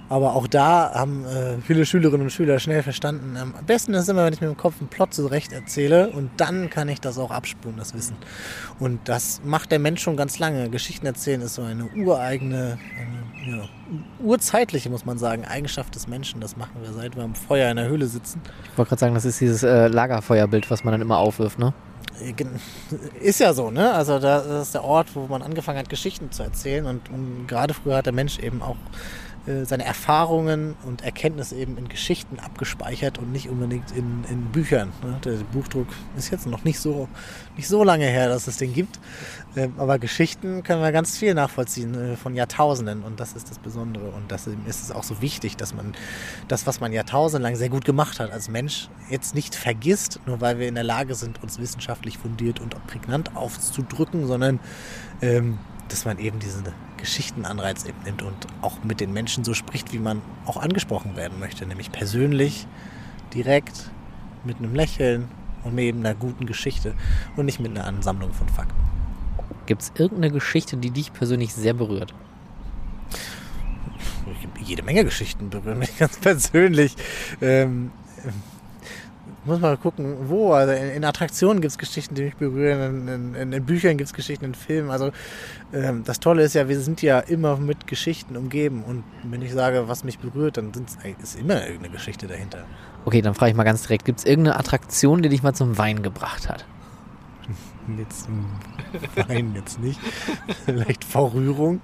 aber auch da haben äh, viele Schülerinnen und Schüler schnell verstanden. Am besten ist immer, wenn ich mir im Kopf einen Plot zurecht erzähle und dann kann ich das auch abspulen, das Wissen. Und das macht der Mensch schon ganz lange. Geschichten erzählen ist so eine ureigene, eine, ja, urzeitliche, muss man sagen, Eigenschaft des Menschen. Das machen wir seit wir am Feuer in der Höhle sitzen. Ich wollte gerade sagen, das ist dieses äh, Lagerfeuerbild, was man dann immer aufwirft, ne? Äh, ist ja so, ne? Also das ist der Ort, wo man angefangen hat, Geschichten zu erzählen. Und, und gerade früher hat der Mensch eben auch seine Erfahrungen und Erkenntnisse eben in Geschichten abgespeichert und nicht unbedingt in, in Büchern. Ne? Der Buchdruck ist jetzt noch nicht so, nicht so lange her, dass es den gibt. Ähm, aber Geschichten können wir ganz viel nachvollziehen äh, von Jahrtausenden und das ist das Besondere. Und deswegen ist es auch so wichtig, dass man das, was man jahrtausendelang sehr gut gemacht hat als Mensch, jetzt nicht vergisst, nur weil wir in der Lage sind, uns wissenschaftlich fundiert und prägnant aufzudrücken, sondern ähm, dass man eben diesen Geschichtenanreiz eben nimmt und auch mit den Menschen so spricht, wie man auch angesprochen werden möchte, nämlich persönlich, direkt, mit einem Lächeln und mit eben einer guten Geschichte und nicht mit einer Ansammlung von Fakten. Gibt es irgendeine Geschichte, die dich persönlich sehr berührt? Jede Menge Geschichten berühren mich ganz persönlich. Ähm, muss mal gucken, wo. Also in, in Attraktionen gibt es Geschichten, die mich berühren, in, in, in Büchern gibt es Geschichten, in Filmen. Also ähm, das Tolle ist ja, wir sind ja immer mit Geschichten umgeben. Und wenn ich sage, was mich berührt, dann ist immer irgendeine Geschichte dahinter. Okay, dann frage ich mal ganz direkt, gibt es irgendeine Attraktion, die dich mal zum Wein gebracht hat? Jetzt Wein jetzt nicht. Vielleicht vor Rührung.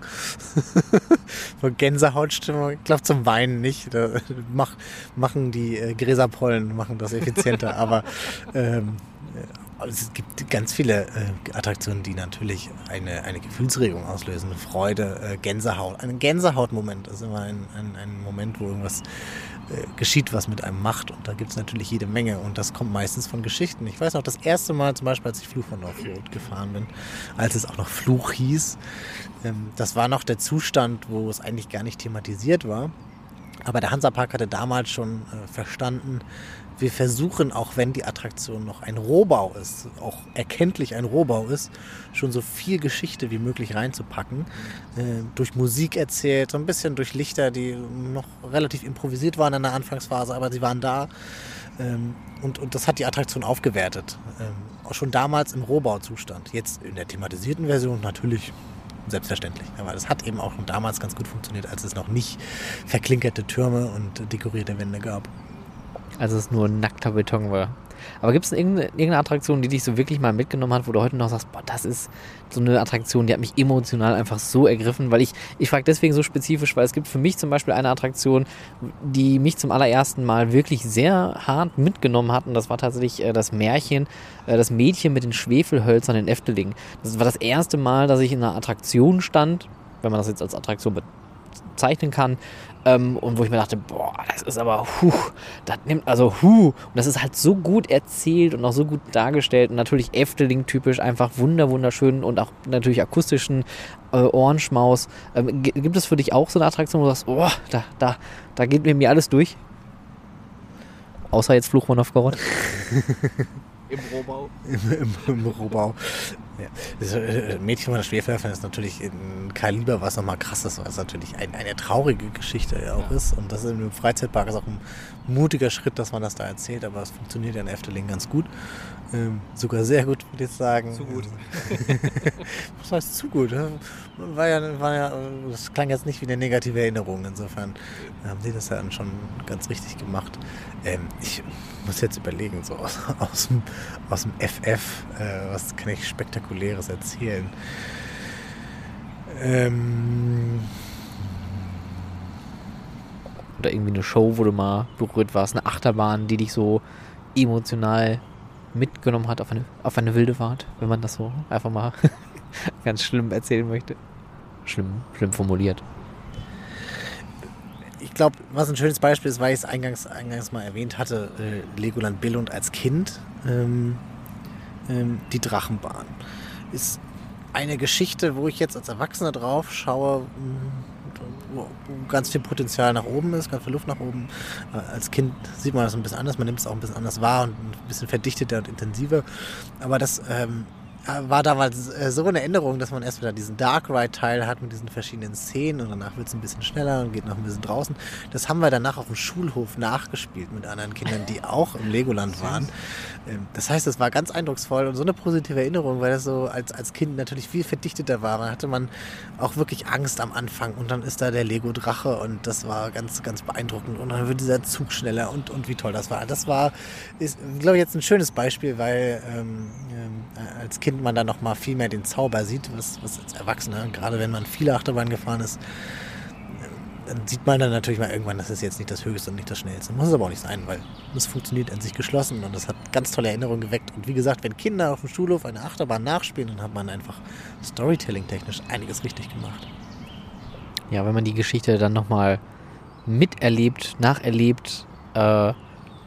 vor Gänsehautstimmung. Ich glaube zum Weinen nicht. Da mach, machen die äh, Gräserpollen machen das effizienter. Aber ähm, äh, es gibt ganz viele äh, Attraktionen, die natürlich eine, eine Gefühlsregung auslösen. Freude, äh, Gänsehaut. Ein Gänsehautmoment ist immer ein, ein, ein Moment, wo irgendwas geschieht, was mit einem macht. Und da gibt es natürlich jede Menge. Und das kommt meistens von Geschichten. Ich weiß noch, das erste Mal zum Beispiel, als ich Fluch von Offroad gefahren bin, als es auch noch Fluch hieß, ähm, das war noch der Zustand, wo es eigentlich gar nicht thematisiert war. Aber der Hansapark hatte damals schon äh, verstanden, wir versuchen, auch wenn die Attraktion noch ein Rohbau ist, auch erkenntlich ein Rohbau ist, schon so viel Geschichte wie möglich reinzupacken. Äh, durch Musik erzählt, so ein bisschen durch Lichter, die noch relativ improvisiert waren in der Anfangsphase, aber sie waren da. Ähm, und, und das hat die Attraktion aufgewertet. Ähm, auch schon damals im Rohbauzustand. Jetzt in der thematisierten Version natürlich selbstverständlich. Aber das hat eben auch schon damals ganz gut funktioniert, als es noch nicht verklinkerte Türme und dekorierte Wände gab als es nur nackter Beton war. Aber gibt es irgendeine, Attraktion, die dich so wirklich mal mitgenommen hat, wo du heute noch sagst, boah, das ist so eine Attraktion, die hat mich emotional einfach so ergriffen, weil ich, ich frage deswegen so spezifisch, weil es gibt für mich zum Beispiel eine Attraktion, die mich zum allerersten Mal wirklich sehr hart mitgenommen hat und das war tatsächlich äh, das Märchen, äh, das Mädchen mit den Schwefelhölzern in Efteling. Das war das erste Mal, dass ich in einer Attraktion stand, wenn man das jetzt als Attraktion bezeichnen kann, ähm, und wo ich mir dachte, boah, das ist aber, huh, das nimmt, also, huh. Und das ist halt so gut erzählt und auch so gut dargestellt und natürlich Efteling-typisch einfach wunder, wunderschön und auch natürlich akustischen äh, Ohrenschmaus. Ähm, gibt es für dich auch so eine Attraktion, wo du sagst, boah, da, da, da geht mir alles durch? Außer jetzt Fluch von Novgorod. Im Rohbau. Im, im, im Rohbau. Ja. Das äh, Mädchen von der Schwerwerfer ist natürlich ein Kaliber, was nochmal krass ist, weil es natürlich ein, eine traurige Geschichte ja auch ja. ist. Und das in einem Freizeitpark ist auch ein mutiger Schritt, dass man das da erzählt, aber es funktioniert ja in Efteling ganz gut. Ähm, sogar sehr gut, würde ich sagen. Zu gut. Was heißt zu gut? War ja, war ja, das klang jetzt nicht wie eine negative Erinnerung. Insofern haben sie das ja schon ganz richtig gemacht. Ähm, ich muss jetzt überlegen, so aus, aus, dem, aus dem FF, äh, was kann ich Spektakuläres erzählen? Ähm, oder irgendwie eine Show, wo du mal berührt warst, eine Achterbahn, die dich so emotional mitgenommen hat auf eine, auf eine wilde Fahrt, wenn man das so einfach mal ganz schlimm erzählen möchte. Schlimm, schlimm formuliert. Ich glaube, was ein schönes Beispiel ist, weil ich es eingangs, eingangs mal erwähnt hatte, äh, Legoland Billund als Kind, ähm, ähm, die Drachenbahn. Ist eine Geschichte, wo ich jetzt als Erwachsener drauf schaue, wo ganz viel Potenzial nach oben ist, ganz viel Luft nach oben. Äh, als Kind sieht man das ein bisschen anders, man nimmt es auch ein bisschen anders wahr und ein bisschen verdichteter und intensiver. Aber das ähm, war damals äh, so eine Änderung, dass man erst wieder diesen Dark Ride-Teil hat mit diesen verschiedenen Szenen und danach wird es ein bisschen schneller und geht noch ein bisschen draußen. Das haben wir danach auf dem Schulhof nachgespielt mit anderen Kindern, die auch im Legoland waren. Ähm, das heißt, es war ganz eindrucksvoll und so eine positive Erinnerung, weil das so als, als Kind natürlich viel verdichteter war. Da hatte man auch wirklich Angst am Anfang und dann ist da der Lego-Drache und das war ganz, ganz beeindruckend und dann wird dieser Zug schneller und, und wie toll das war. Das war, ist, glaube ich, jetzt ein schönes Beispiel, weil ähm, ähm als Kind Kind man dann noch mal viel mehr den Zauber sieht, was, was als Erwachsener, gerade wenn man viele Achterbahn gefahren ist, dann sieht man dann natürlich mal irgendwann, das ist jetzt nicht das Höchste und nicht das Schnellste. Muss es aber auch nicht sein, weil es funktioniert in sich geschlossen und das hat ganz tolle Erinnerungen geweckt. Und wie gesagt, wenn Kinder auf dem Schulhof eine Achterbahn nachspielen, dann hat man einfach Storytelling-technisch einiges richtig gemacht. Ja, wenn man die Geschichte dann nochmal miterlebt, nacherlebt, äh,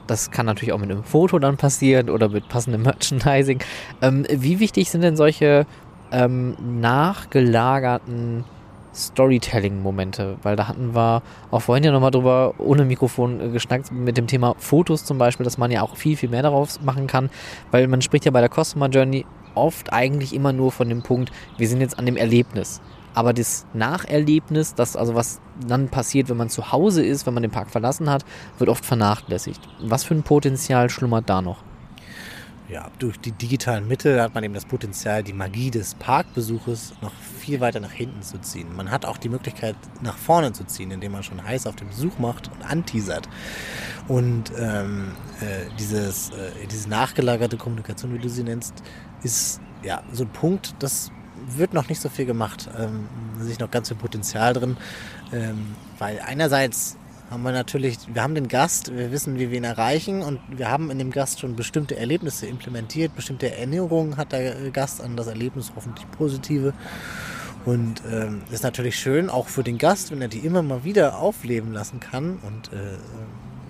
das kann natürlich auch mit einem Foto dann passieren oder mit passendem Merchandising. Ähm, wie wichtig sind denn solche ähm, nachgelagerten Storytelling-Momente? Weil da hatten wir auch vorhin ja nochmal drüber ohne Mikrofon äh, geschnackt mit dem Thema Fotos zum Beispiel, dass man ja auch viel, viel mehr darauf machen kann, weil man spricht ja bei der Customer Journey oft eigentlich immer nur von dem Punkt, wir sind jetzt an dem Erlebnis. Aber das Nacherlebnis, das also was dann passiert, wenn man zu Hause ist, wenn man den Park verlassen hat, wird oft vernachlässigt. Was für ein Potenzial schlummert da noch? ja, durch die digitalen Mittel hat man eben das Potenzial, die Magie des Parkbesuches noch viel weiter nach hinten zu ziehen. Man hat auch die Möglichkeit, nach vorne zu ziehen, indem man schon heiß auf den Besuch macht und anteasert. Und ähm, äh, dieses, äh, diese nachgelagerte Kommunikation, wie du sie nennst, ist ja so ein Punkt, das wird noch nicht so viel gemacht. Ähm, da sehe ich noch ganz viel Potenzial drin, ähm, weil einerseits haben wir natürlich, wir haben den Gast, wir wissen, wie wir ihn erreichen und wir haben in dem Gast schon bestimmte Erlebnisse implementiert, bestimmte Erinnerungen hat der Gast an das Erlebnis, hoffentlich positive. Und ähm, ist natürlich schön, auch für den Gast, wenn er die immer mal wieder aufleben lassen kann und äh,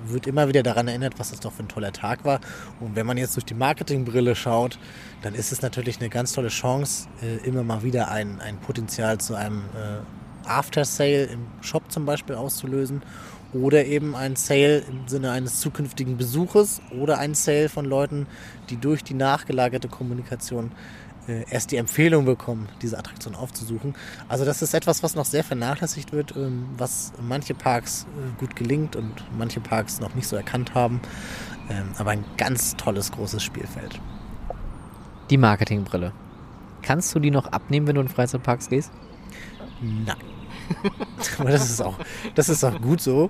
wird immer wieder daran erinnert, was das doch für ein toller Tag war. Und wenn man jetzt durch die Marketingbrille schaut, dann ist es natürlich eine ganz tolle Chance, äh, immer mal wieder ein, ein Potenzial zu einem äh, After-Sale im Shop zum Beispiel auszulösen oder eben ein Sale im Sinne eines zukünftigen Besuches oder ein Sale von Leuten, die durch die nachgelagerte Kommunikation äh, erst die Empfehlung bekommen, diese Attraktion aufzusuchen. Also das ist etwas, was noch sehr vernachlässigt wird, ähm, was manche Parks äh, gut gelingt und manche Parks noch nicht so erkannt haben. Ähm, aber ein ganz tolles, großes Spielfeld. Die Marketingbrille. Kannst du die noch abnehmen, wenn du in Freizeitparks gehst? Nein. Das ist auch, das ist auch gut so,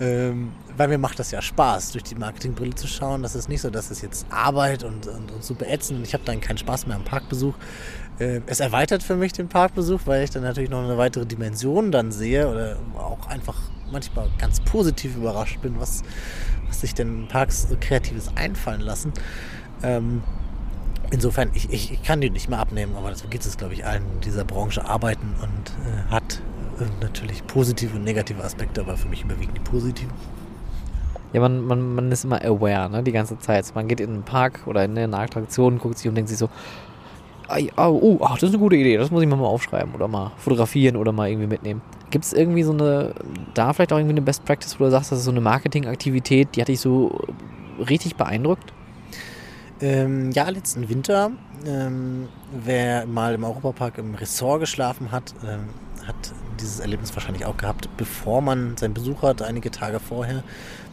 ähm, weil mir macht das ja Spaß, durch die Marketingbrille zu schauen. Das ist nicht so, dass es jetzt Arbeit und, und, und super ätzend und ich habe dann keinen Spaß mehr am Parkbesuch. Äh, es erweitert für mich den Parkbesuch, weil ich dann natürlich noch eine weitere Dimension dann sehe oder auch einfach manchmal ganz positiv überrascht bin, was, was sich denn Parks so Kreatives einfallen lassen. Ähm, insofern, ich, ich, ich, kann die nicht mehr abnehmen, aber so geht es, glaube ich, allen in dieser Branche arbeiten und äh, hat natürlich positive und negative Aspekte, aber für mich überwiegen die positiven. Ja, man, man, man ist immer aware, ne, die ganze Zeit. Man geht in einen Park oder in eine Attraktion, guckt sich und denkt sich so, oh, oh, ach, das ist eine gute Idee, das muss ich mal aufschreiben oder mal fotografieren oder mal irgendwie mitnehmen. Gibt es irgendwie so eine, da vielleicht auch irgendwie eine Best Practice, wo du sagst, das ist so eine Marketingaktivität, die hat dich so richtig beeindruckt? Ähm, ja, letzten Winter, ähm, wer mal im Europapark im Ressort geschlafen hat, ähm, hat dieses Erlebnis wahrscheinlich auch gehabt, bevor man seinen Besuch hat, einige Tage vorher,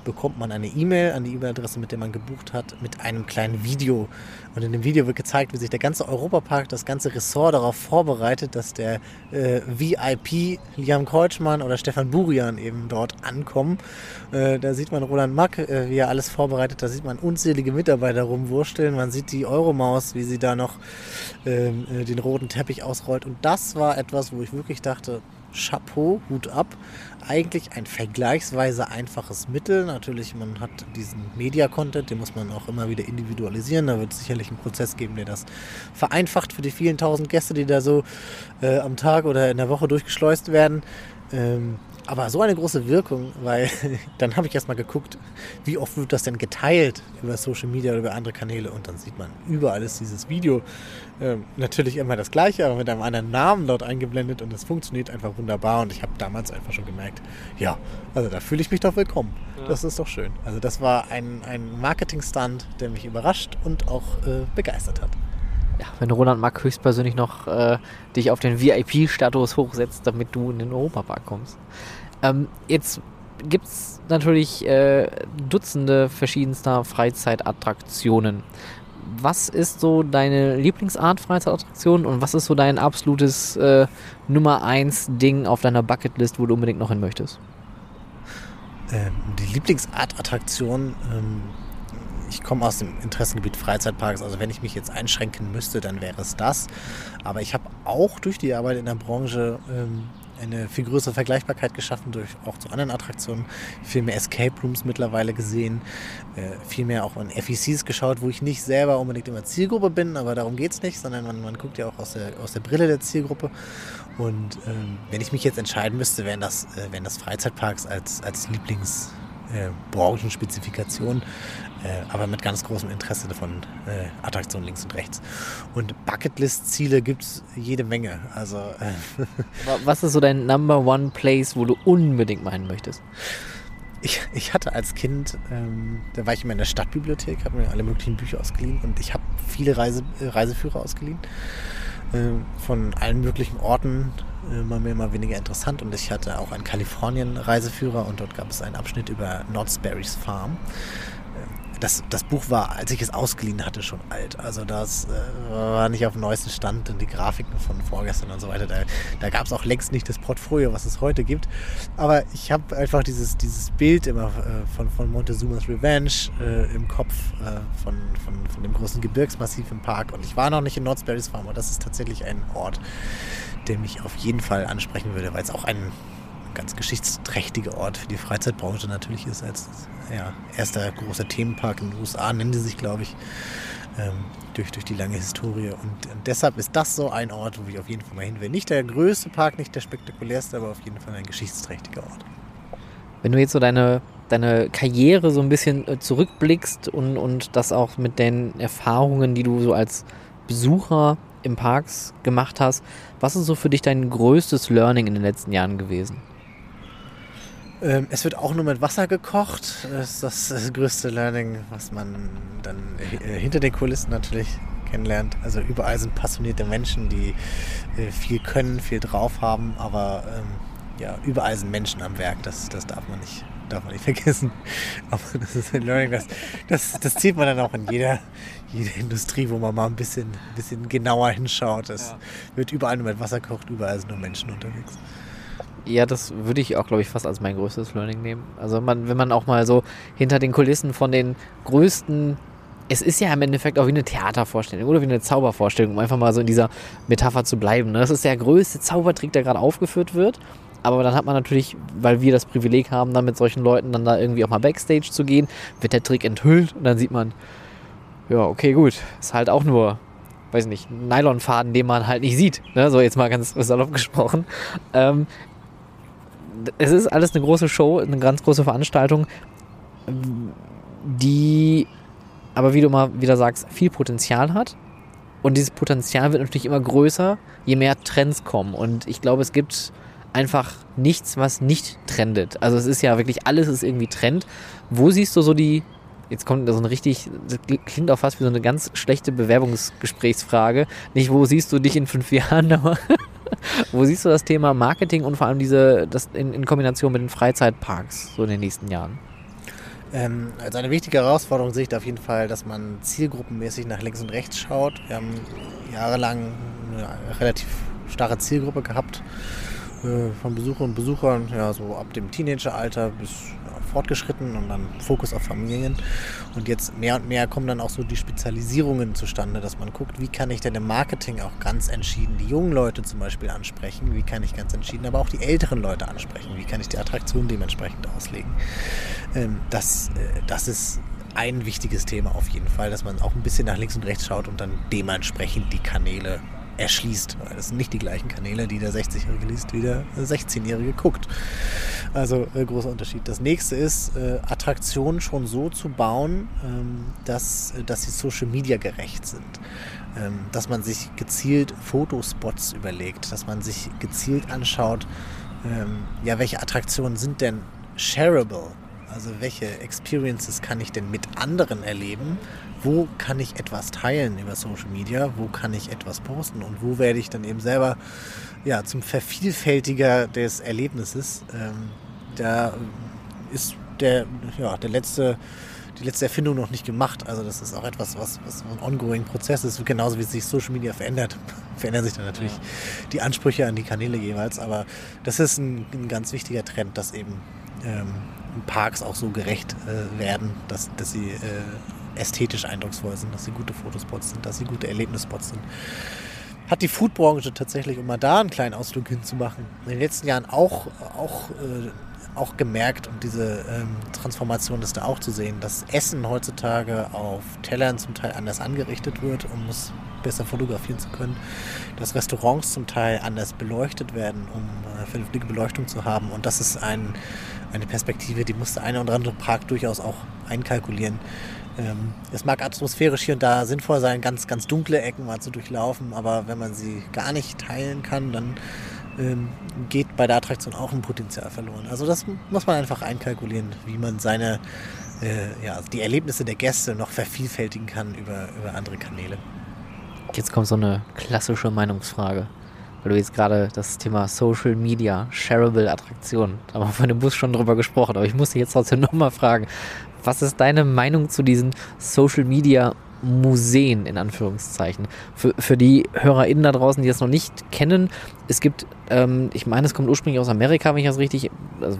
bekommt man eine E-Mail an die E-Mail-Adresse, mit der man gebucht hat, mit einem kleinen Video. Und in dem Video wird gezeigt, wie sich der ganze Europapark, das ganze Ressort darauf vorbereitet, dass der äh, VIP Liam Kreutschmann oder Stefan Burian eben dort ankommen. Äh, da sieht man Roland Mack, äh, wie er alles vorbereitet. Da sieht man unzählige Mitarbeiter rumwursteln. Man sieht die Euromaus, wie sie da noch ähm, äh, den roten Teppich ausrollt. Und das war etwas, wo ich wirklich dachte, Chapeau, Hut ab. Eigentlich ein vergleichsweise einfaches Mittel. Natürlich, man hat diesen Media-Content, den muss man auch immer wieder individualisieren. Da wird es sicherlich einen Prozess geben, der das vereinfacht für die vielen tausend Gäste, die da so äh, am Tag oder in der Woche durchgeschleust werden. Ähm, aber so eine große Wirkung, weil dann habe ich erstmal geguckt, wie oft wird das denn geteilt über Social Media oder über andere Kanäle und dann sieht man, überall ist dieses Video. Ähm, natürlich immer das gleiche, aber mit einem anderen Namen dort eingeblendet und es funktioniert einfach wunderbar und ich habe damals einfach schon gemerkt, ja, also da fühle ich mich doch willkommen. Ja. Das ist doch schön. Also das war ein, ein Marketing-Stunt, der mich überrascht und auch äh, begeistert hat ja, wenn Roland Mack höchstpersönlich noch äh, dich auf den VIP-Status hochsetzt, damit du in den Europapark kommst. Ähm, jetzt gibt es natürlich äh, Dutzende verschiedenster Freizeitattraktionen. Was ist so deine Lieblingsart Freizeitattraktion und was ist so dein absolutes äh, Nummer 1 Ding auf deiner Bucketlist, wo du unbedingt noch hin möchtest? Ähm, die Lieblingsart Attraktion ähm, ich komme aus dem Interessengebiet Freizeitparks, also wenn ich mich jetzt einschränken müsste, dann wäre es das. Aber ich habe auch durch die Arbeit in der Branche ähm, eine viel größere Vergleichbarkeit geschaffen durch auch zu anderen Attraktionen, viel mehr Escape Rooms mittlerweile gesehen, äh, viel mehr auch an FECs geschaut, wo ich nicht selber unbedingt immer Zielgruppe bin, aber darum geht es nicht, sondern man, man guckt ja auch aus der, aus der Brille der Zielgruppe. Und ähm, wenn ich mich jetzt entscheiden müsste, wären das, äh, wären das Freizeitparks als, als Lieblings- äh, Branchenspezifikation, aber mit ganz großem Interesse von äh, Attraktionen links und rechts. Und Bucketlist-Ziele gibt es jede Menge. Also, äh, Was ist so dein Number One Place, wo du unbedingt meinen möchtest? Ich, ich hatte als Kind, ähm, da war ich immer in der Stadtbibliothek, habe mir alle möglichen Bücher ausgeliehen und ich habe viele Reise, äh, Reiseführer ausgeliehen. äh, von allen möglichen Orten immer mehr, immer weniger interessant. Und ich hatte auch einen Kalifornien-Reiseführer und dort gab es einen Abschnitt über Knott's Berry's Farm das, das Buch war, als ich es ausgeliehen hatte, schon alt. Also das äh, war nicht auf dem neuesten Stand und die Grafiken von vorgestern und so weiter. Da, da gab es auch längst nicht das Portfolio, was es heute gibt. Aber ich habe einfach dieses, dieses Bild immer äh, von, von Montezumas Revenge äh, im Kopf, äh, von, von, von dem großen Gebirgsmassiv im Park. Und ich war noch nicht in North Berries Farm, aber das ist tatsächlich ein Ort, der mich auf jeden Fall ansprechen würde, weil es auch ein ganz geschichtsträchtiger Ort für die Freizeitbranche natürlich ist, als ja, erster großer Themenpark in den USA, nennen sie sich, glaube ich, ähm, durch, durch die lange Historie. Und, und, deshalb ist das so ein Ort, wo ich auf jeden Fall mal hin will. Nicht der größte Park, nicht der spektakulärste, aber auf jeden Fall ein geschichtsträchtiger Ort. Wenn du jetzt so deine, deine Karriere so ein bisschen äh, zurückblickst und, und das auch mit den Erfahrungen, die du so als Besucher im Parks gemacht hast, was ist so für dich dein größtes Learning in den letzten Jahren gewesen? Ähm, es wird auch nur mit Wasser gekocht. Das ist das, das größte Learning, was man dann äh, hinter den Kulissen natürlich kennenlernt. Also überall sind passionierte Menschen, die äh, viel können, viel drauf haben, aber ähm, ja, überall sind Menschen am Werk. Das, das darf man nicht, darf man nicht vergessen. Aber das ist ein Learning, das, das, das zieht man dann auch in jeder, jeder Industrie, wo man mal ein bisschen, bisschen genauer hinschaut. Es ja. wird überall nur mit Wasser gekocht, überall sind nur Menschen unterwegs. Ja, das würde ich auch, glaube ich, fast als mein größtes Learning nehmen. Also man, wenn man auch mal so hinter den Kulissen von den größten, es ist ja im Endeffekt auch wie eine Theatervorstellung oder wie eine Zaubervorstellung, um einfach mal so in dieser Metapher zu bleiben. Ne? Das ist der größte Zaubertrick, der gerade aufgeführt wird. Aber dann hat man natürlich, weil wir das Privileg haben, dann mit solchen Leuten dann da irgendwie auch mal Backstage zu gehen, wird der Trick enthüllt und dann sieht man, ja, okay, gut, ist halt auch nur weiß nicht, Nylonfaden, den man halt nicht sieht. Ne? So jetzt mal ganz salopp gesprochen. Ähm, es ist alles eine große Show, eine ganz große Veranstaltung, die aber wie du mal wieder sagst, viel Potenzial hat. Und dieses Potenzial wird natürlich immer größer, je mehr Trends kommen. Und ich glaube, es gibt einfach nichts, was nicht trendet. Also es ist ja wirklich alles ist irgendwie Trend. Wo siehst du so die, jetzt kommt so ein richtig, das klingt auch fast wie so eine ganz schlechte Bewerbungsgesprächsfrage. Nicht, wo siehst du dich in fünf Jahren, aber Wo siehst du das Thema Marketing und vor allem diese, das in, in Kombination mit den Freizeitparks so in den nächsten Jahren? Ähm, also eine wichtige Herausforderung sehe ich da auf jeden Fall, dass man zielgruppenmäßig nach links und rechts schaut. Wir haben jahrelang eine relativ starre Zielgruppe gehabt äh, von Besucherinnen und Besuchern, ja, so ab dem Teenageralter bis fortgeschritten und dann Fokus auf Familien. Und jetzt mehr und mehr kommen dann auch so die Spezialisierungen zustande, dass man guckt, wie kann ich denn im Marketing auch ganz entschieden die jungen Leute zum Beispiel ansprechen, wie kann ich ganz entschieden aber auch die älteren Leute ansprechen, wie kann ich die Attraktion dementsprechend auslegen. Ähm, das, äh, das ist ein wichtiges Thema auf jeden Fall, dass man auch ein bisschen nach links und rechts schaut und dann dementsprechend die Kanäle erschließt. Weil das sind nicht die gleichen Kanäle, die der 60-Jährige liest, wie der 16-Jährige guckt. Also äh, großer Unterschied. Das nächste ist, äh, Attraktionen schon so zu bauen, ähm, dass, äh, dass sie Social Media gerecht sind. Ähm, dass man sich gezielt Fotospots überlegt, dass man sich gezielt anschaut, ähm, ja, welche Attraktionen sind denn shareable? Also welche Experiences kann ich denn mit anderen erleben? Wo kann ich etwas teilen über Social Media? Wo kann ich etwas posten? Und wo werde ich dann eben selber ja, zum Vervielfältiger des Erlebnisses? Ähm, da ist der, ja, der letzte, die letzte Erfindung noch nicht gemacht. Also das ist auch etwas, was, was ein ongoing Prozess ist. Genauso wie sich Social Media verändert, verändern sich dann natürlich ja. die Ansprüche an die Kanäle jeweils. Aber das ist ein, ein ganz wichtiger Trend, dass eben ähm, Parks auch so gerecht äh, werden, dass, dass sie äh, ästhetisch eindrucksvoll sind, dass sie gute Fotospots sind, dass sie gute Erlebnisspots sind. Hat die Foodbranche tatsächlich, um mal da einen kleinen Ausflug hinzumachen, in den letzten Jahren auch, auch, äh, auch gemerkt und diese ähm, Transformation ist da auch zu sehen, dass Essen heutzutage auf Tellern zum Teil anders angerichtet wird, um es besser fotografieren zu können, dass Restaurants zum Teil anders beleuchtet werden, um äh, vernünftige Beleuchtung zu haben und das ist ein eine Perspektive, die muss der eine oder andere Park durchaus auch einkalkulieren. Ähm, es mag atmosphärisch hier und da sinnvoll sein, ganz, ganz dunkle Ecken mal zu durchlaufen, aber wenn man sie gar nicht teilen kann, dann ähm, geht bei der Attraktion auch ein Potenzial verloren. Also das muss man einfach einkalkulieren, wie man seine, äh, ja, die Erlebnisse der Gäste noch vervielfältigen kann über, über andere Kanäle. Jetzt kommt so eine klassische Meinungsfrage. Weil du jetzt gerade das Thema Social Media, Shareable Attraktion, da haben wir von dem Bus schon drüber gesprochen, aber ich muss dich jetzt trotzdem nochmal fragen, was ist deine Meinung zu diesen Social Media Museen in Anführungszeichen. Für, für die HörerInnen da draußen, die das noch nicht kennen, es gibt, ähm, ich meine, es kommt ursprünglich aus Amerika, wenn ich das richtig, also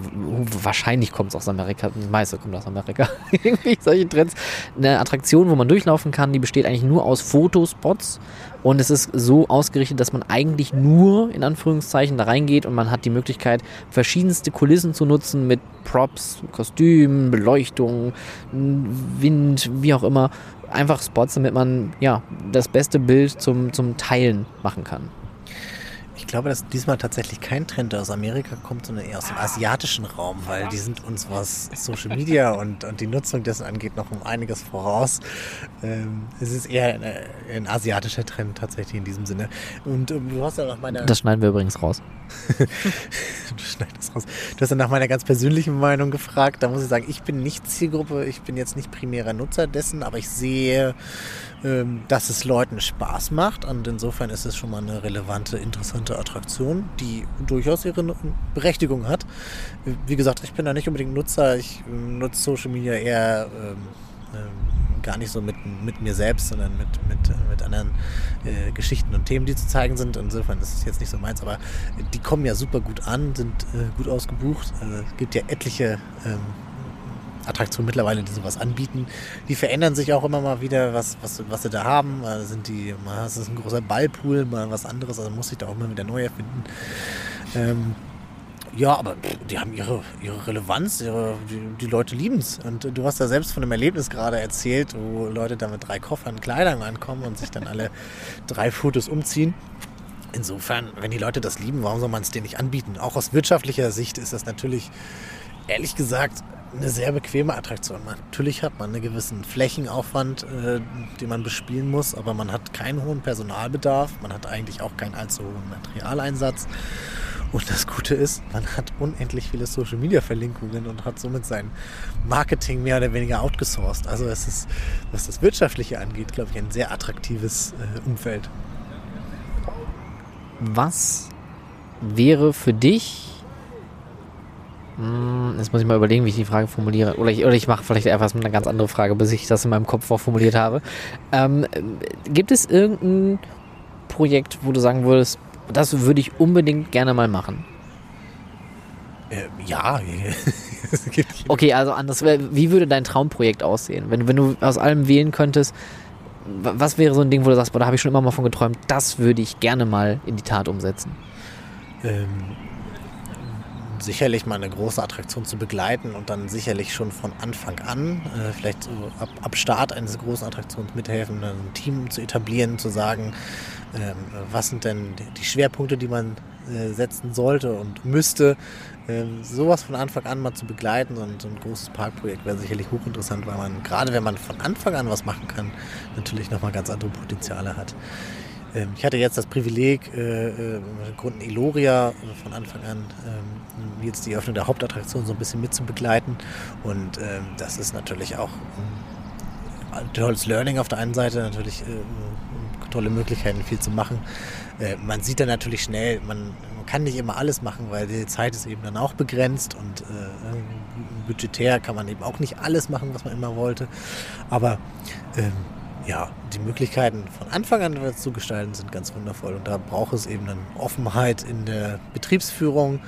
wahrscheinlich kommt es aus Amerika, das meiste kommt aus Amerika, irgendwie solche Trends. Eine Attraktion, wo man durchlaufen kann, die besteht eigentlich nur aus Fotospots und es ist so ausgerichtet, dass man eigentlich nur in Anführungszeichen da reingeht und man hat die Möglichkeit, verschiedenste Kulissen zu nutzen mit Props, Kostümen, Beleuchtung, Wind, wie auch immer einfach Spots, damit man ja das beste Bild zum, zum Teilen machen kann. Ich glaube, dass diesmal tatsächlich kein Trend aus Amerika kommt, sondern eher aus dem asiatischen Raum, weil die sind uns, was Social Media und, und die Nutzung dessen angeht, noch um einiges voraus. Ähm, es ist eher ein, ein, asiatischer Trend tatsächlich in diesem Sinne. Und ähm, du hast ja nach meiner... Das schneiden wir übrigens raus. du schneidest raus. Du hast ja nach meiner ganz persönlichen Meinung gefragt. Da muss ich sagen, ich bin nicht Zielgruppe, ich bin jetzt nicht primärer Nutzer dessen, aber ich sehe dass es Leuten Spaß macht. Und insofern ist es schon mal eine relevante, interessante Attraktion, die durchaus ihre Berechtigung hat. Wie gesagt, ich bin da nicht unbedingt Nutzer. Ich ähm, nutze Social Media eher ähm, ähm, gar nicht so mit, mit mir selbst, sondern mit, mit, mit anderen äh, Geschichten und Themen, die zu zeigen sind. Insofern ist es jetzt nicht so meins, aber die kommen ja super gut an, sind äh, gut ausgebucht. Äh, es gibt ja etliche ähm, Attraktionen mittlerweile, die sowas anbieten. Die verändern sich auch immer mal wieder, was, was, was sie da haben. Mal sind die, mal ist es ein großer Ballpool, mal was anderes, also muss sich da auch immer wieder neu erfinden. Ähm, ja, aber die haben ihre, ihre Relevanz, ihre, die, die Leute lieben es. Und du hast ja selbst von einem Erlebnis gerade erzählt, wo Leute da mit drei Koffern Kleidung ankommen und sich dann alle drei Fotos umziehen. Insofern, wenn die Leute das lieben, warum soll man es denen nicht anbieten? Auch aus wirtschaftlicher Sicht ist das natürlich, ehrlich gesagt, eine sehr bequeme Attraktion. Natürlich hat man einen gewissen Flächenaufwand, äh, den man bespielen muss, aber man hat keinen hohen Personalbedarf, man hat eigentlich auch keinen allzu hohen Materialeinsatz. Und das Gute ist, man hat unendlich viele Social Media Verlinkungen und hat somit sein Marketing mehr oder weniger outgesourced. Also es ist, was das Wirtschaftliche angeht, glaube ich, ein sehr attraktives äh, Umfeld. Was wäre für dich jetzt muss ich mal überlegen, wie ich die Frage formuliere. Oder ich, oder ich mache vielleicht etwas mit einer ganz anderen Frage, bis ich das in meinem Kopf formuliert habe. Ähm, gibt es irgendein Projekt, wo du sagen würdest, das würde ich unbedingt gerne mal machen? Äh, ja. okay, also anders. Wie würde dein Traumprojekt aussehen? Wenn, wenn du aus allem wählen könntest, was wäre so ein Ding, wo du sagst, boah, da habe ich schon immer mal von geträumt, das würde ich gerne mal in die Tat umsetzen? Ähm, sicherlich mal eine große Attraktion zu begleiten und dann sicherlich schon von Anfang an, äh, vielleicht so ab, ab, Start eines großen Attraktions mithelfen, ein Team zu etablieren, zu sagen, ähm, was sind denn die Schwerpunkte, die man äh, setzen sollte und müsste. Ähm, sowas von Anfang an mal zu begleiten und so ein großes Parkprojekt wäre sicherlich hochinteressant, weil man, gerade wenn man von Anfang an was machen kann, natürlich nochmal ganz andere Potenziale hat. Ähm, ich hatte jetzt das Privileg, äh, äh, Kunden Eloria äh, von Anfang an ähm, jetzt die Öffnung der Hauptattraktion so ein bisschen mit zu begleiten. Und ähm, das ist natürlich auch ein tolles Learning auf der einen Seite, natürlich tolle Möglichkeiten, viel zu machen. man sieht dann natürlich schnell, man, kann nicht immer alles machen, weil die Zeit ist eben dann auch begrenzt und budgetär kann man eben auch nicht alles machen, was man immer wollte. Aber ja, die Möglichkeiten von Anfang an zu gestalten sind ganz wundervoll. Und da braucht es eben dann Offenheit in der Betriebsführung.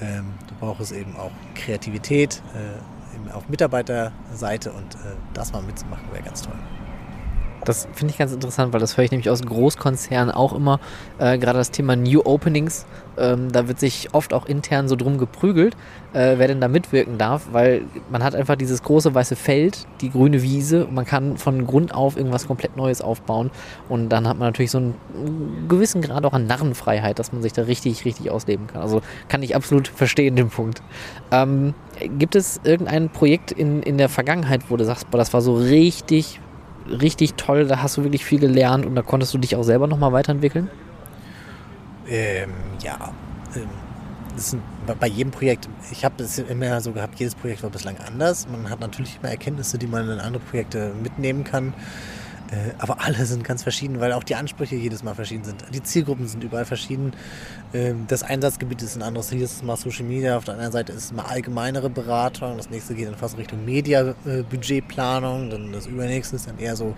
Ähm, da braucht es eben auch Kreativität äh, auf Mitarbeiterseite und äh, das mal mitzumachen wäre ganz toll. Das finde ich ganz interessant, weil das höre ich nämlich aus Großkonzernen auch immer. Äh, Gerade das Thema New Openings, ähm, da wird sich oft auch intern so drum geprügelt, äh, wer denn da mitwirken darf, weil man hat einfach dieses große weiße Feld, die grüne Wiese und man kann von Grund auf irgendwas komplett Neues aufbauen und dann hat man natürlich so einen gewissen Grad auch an Narrenfreiheit, dass man sich da richtig, richtig ausleben kann. Also kann ich absolut verstehen den Punkt. Ähm, gibt es irgendein Projekt in, in der Vergangenheit, wo du sagst, boah, das war so richtig richtig toll, da hast du wirklich viel gelernt und da konntest du dich auch selber nochmal weiterentwickeln? Ähm, ja. Ähm, sind, bei jedem Projekt, ich habe es immer so gehabt, jedes Projekt war bislang anders. Man hat natürlich immer Erkenntnisse, die man in andere Projekte mitnehmen kann. Äh, aber alle sind ganz verschieden, weil auch die Ansprüche jedes Mal verschieden sind. Die Zielgruppen sind überall verschieden. Ähm, das Einsatzgebiet ist ein anderes. Hier ist es mal Social Media, auf der anderen Seite ist es mal allgemeinere Beratung. Das nächste geht dann fast Richtung Media-Budgetplanung. Dann das übernächste ist dann eher so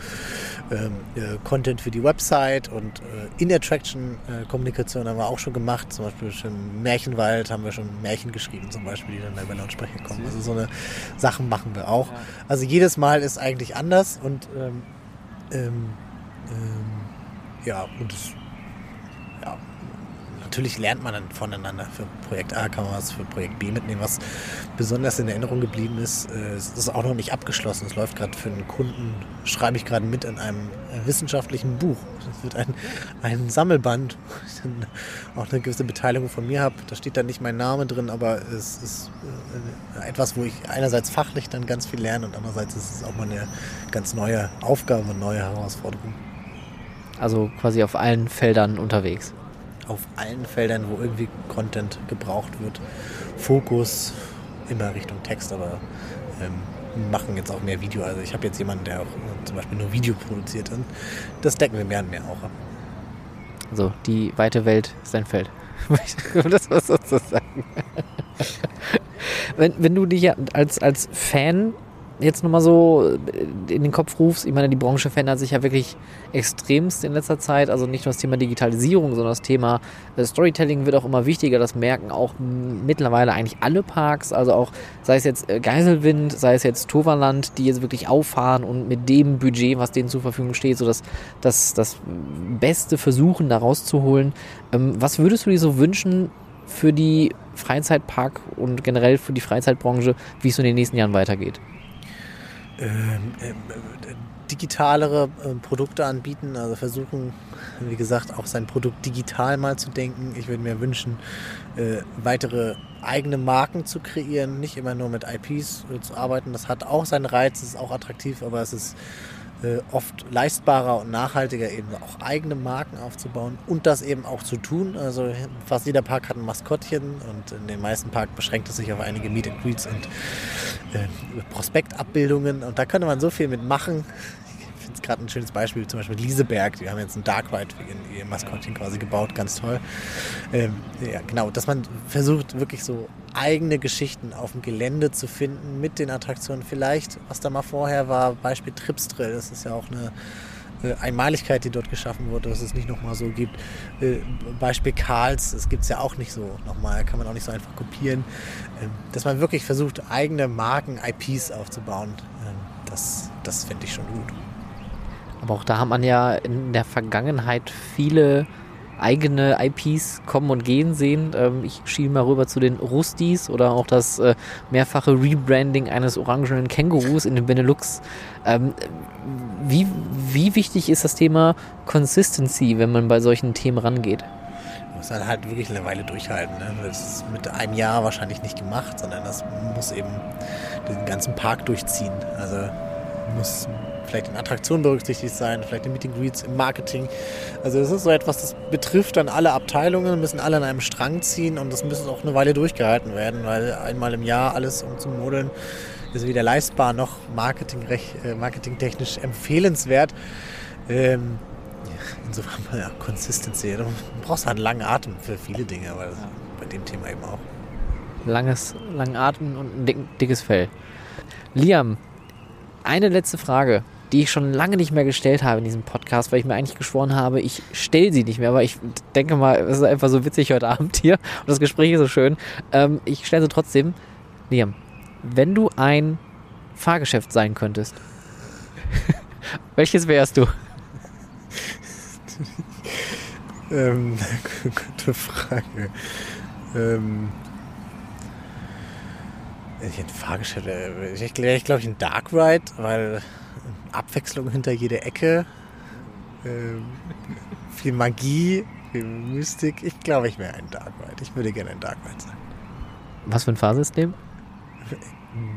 ähm, äh, Content für die Website und äh, In-Attraction-Kommunikation haben wir auch schon gemacht. Zum Beispiel schon Märchenwald haben wir schon Märchen geschrieben, zum Beispiel, die dann da über Lautsprecher kommen. Also so eine Sachen machen wir auch. Also jedes Mal ist eigentlich anders und ähm, ähm, ähm, ja, und ja, natürlich lernt man dann voneinander. Für Projekt A kann man was für Projekt B mitnehmen, was besonders in Erinnerung geblieben ist. Äh, es ist auch noch nicht abgeschlossen. Es läuft gerade für einen Kunden, schreibe ich gerade mit in einem wissenschaftlichen Buch. Das wird ein, ein Sammelband, wo ich dann auch eine gewisse Beteiligung von mir habe. Da steht dann nicht mein Name drin, aber es ist äh, etwas, wo ich einerseits fachlich dann ganz viel lerne und andererseits ist es auch mal eine ganz neue Aufgabe und neue Herausforderung. Also quasi auf allen Feldern unterwegs auf allen Feldern, wo irgendwie Content gebraucht wird. Fokus immer Richtung Text, aber ähm, machen jetzt auch mehr Video. Also ich habe jetzt jemanden, der auch zum Beispiel nur Video produziert und das decken wir mehr und mehr auch ab. Also die weite Welt ist ein Feld. das was sozusagen. wenn, wenn du dich als, als Fan jetzt nochmal so äh, in den Kopf rufst, ich meine, die Branche verändert sich ja wirklich extremst in letzter Zeit. Also nicht nur das Thema Digitalisierung, sondern das Thema äh, Storytelling wird auch immer wichtiger. Das merken auch mittlerweile eigentlich alle Parks. Also auch, sei es jetzt äh, Geiselwind, sei es jetzt Toverland, die jetzt wirklich auffahren und mit dem Budget, was denen zur Verfügung steht, so das, das, das Beste versuchen, da rauszuholen. Ähm, was würdest du dir so wünschen für die Freizeitpark und generell für die Freizeitbranche, wie es so in den nächsten Jahren weitergeht? Ähm, äh, digitalere äh, Produkte anbieten, also versuchen, wie gesagt, auch sein Produkt digital mal zu denken. Ich würde mir wünschen, äh, weitere eigene Marken zu kreieren, nicht immer nur mit IPs zu arbeiten. Das hat auch seinen Reiz, ist auch attraktiv, aber es ist äh, oft leistbarer und nachhaltiger, eben auch eigene Marken aufzubauen und das eben auch zu tun. Also fast jeder Park hat ein Maskottchen und in den meisten Parks beschränkt es sich auf einige Meet and Greets und äh, Prospektabbildungen und da könnte man so viel mitmachen es gerade ein schönes Beispiel, zum Beispiel Lieseberg, die haben jetzt ein Dark Ride für ihr, Maskottchen quasi gebaut, ganz toll. Ähm, ja, genau, dass man versucht, wirklich so eigene Geschichten auf dem Gelände zu finden mit den Attraktionen. Vielleicht, was da mal vorher war, Beispiel Tripstrill, das ist ja auch eine äh, Einmaligkeit, die dort geschaffen wurde, dass es nicht nochmal so gibt. Äh, Beispiel Karls, das gibt es ja auch nicht so nochmal, kann man auch nicht so einfach kopieren. Ähm, dass man wirklich versucht, eigene Marken, IPs aufzubauen, ähm, das, das finde ich schon gut. Aber auch da hat man ja in der Vergangenheit viele eigene IPs kommen und gehen sehen. Ähm, ich schiebe mal rüber zu den Rustis oder auch das äh, mehrfache Rebranding eines orangenen Kängurus in den Benelux. Ähm, wie, wie wichtig ist das Thema Consistency, wenn man bei solchen Themen rangeht? muss dann halt wirklich eine Weile durchhalten. Ne? Das ist mit einem Jahr wahrscheinlich nicht gemacht, sondern das muss eben den ganzen Park durchziehen. Also muss vielleicht in Attraktionen berücksichtigt sein, vielleicht in Meeting Greets, im Marketing. Also das ist so etwas, das betrifft dann alle Abteilungen, müssen alle an einem Strang ziehen und das müssen auch eine Weile durchgehalten werden, weil einmal im Jahr alles umzumodeln ist weder leistbar noch äh, marketingtechnisch empfehlenswert. Ähm, insofern ja, Consistency. Du brauchst halt einen langen Atem für viele Dinge, aber bei dem Thema eben auch. Langes, langen Atem und ein dickes Fell. Liam, eine letzte Frage die ich schon lange nicht mehr gestellt habe in diesem Podcast, weil ich mir eigentlich geschworen habe, ich stelle sie nicht mehr, aber ich denke mal, es ist einfach so witzig heute Abend hier und das Gespräch ist so schön. Ähm, ich stelle sie trotzdem. Liam, wenn du ein Fahrgeschäft sein könntest, welches wärst du? ähm, gute Frage. Ähm, ich ein Fahrgeschäft, äh, ich, ich glaube ich ein Dark Ride, weil Abwechslung hinter jeder Ecke, ähm, viel Magie, viel Mystik. Ich glaube, ich wäre ein Dark Ride. Ich würde gerne ein Dark Ride sein. Was für ein Fahrsystem?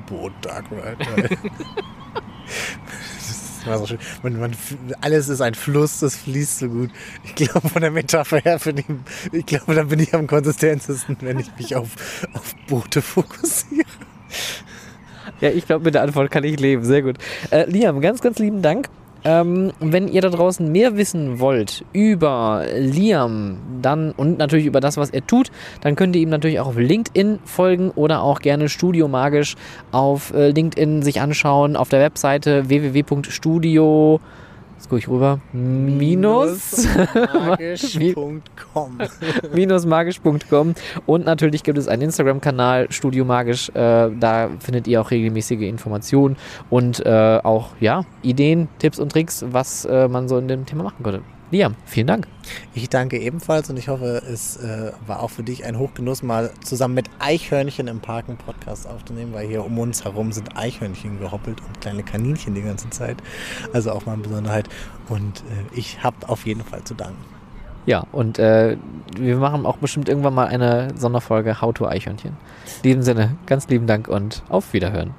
Boot Dark Ride. So man, man, alles ist ein Fluss, das fließt so gut. Ich glaube, von der Metapher her, ich, ich glaube, da bin ich am konsistentesten, wenn ich mich auf, auf Boote fokussiere. Ja, ich glaube, mit der Antwort kann ich leben. Sehr gut. Äh, Liam, ganz, ganz lieben Dank Ähm, wenn ihr da draußen mehr wissen wollt über Liam dann und natürlich über das, was er tut, dann könnt ihr ihm natürlich auch auf LinkedIn folgen oder auch gerne Studio Magisch auf äh, LinkedIn sich anschauen auf der Webseite www.studio Jetzt gucke ich rüber. Minus. magisch.com. minusmagisch.com. Und natürlich gibt es einen Instagram-Kanal, Studio Magisch. Äh, da findet ihr auch regelmäßige Informationen und äh, auch ja, Ideen, Tipps und Tricks, was äh, man so in dem Thema machen könnte. Liam, vielen Dank. Ich danke ebenfalls und ich hoffe, es äh, war auch für dich ein Hochgenuss, mal zusammen mit Eichhörnchen im Park einen Podcast aufzunehmen, weil hier um uns herum sind Eichhörnchen gehoppelt und kleine Kaninchen die ganze Zeit. Also auch mal eine Besonderheit. Und äh, ich habe auf jeden Fall zu danken. Ja, und äh, wir machen auch bestimmt irgendwann mal eine Sonderfolge How to Eichhörnchen. In diesem Sinne, ganz lieben Dank und auf Wiederhören.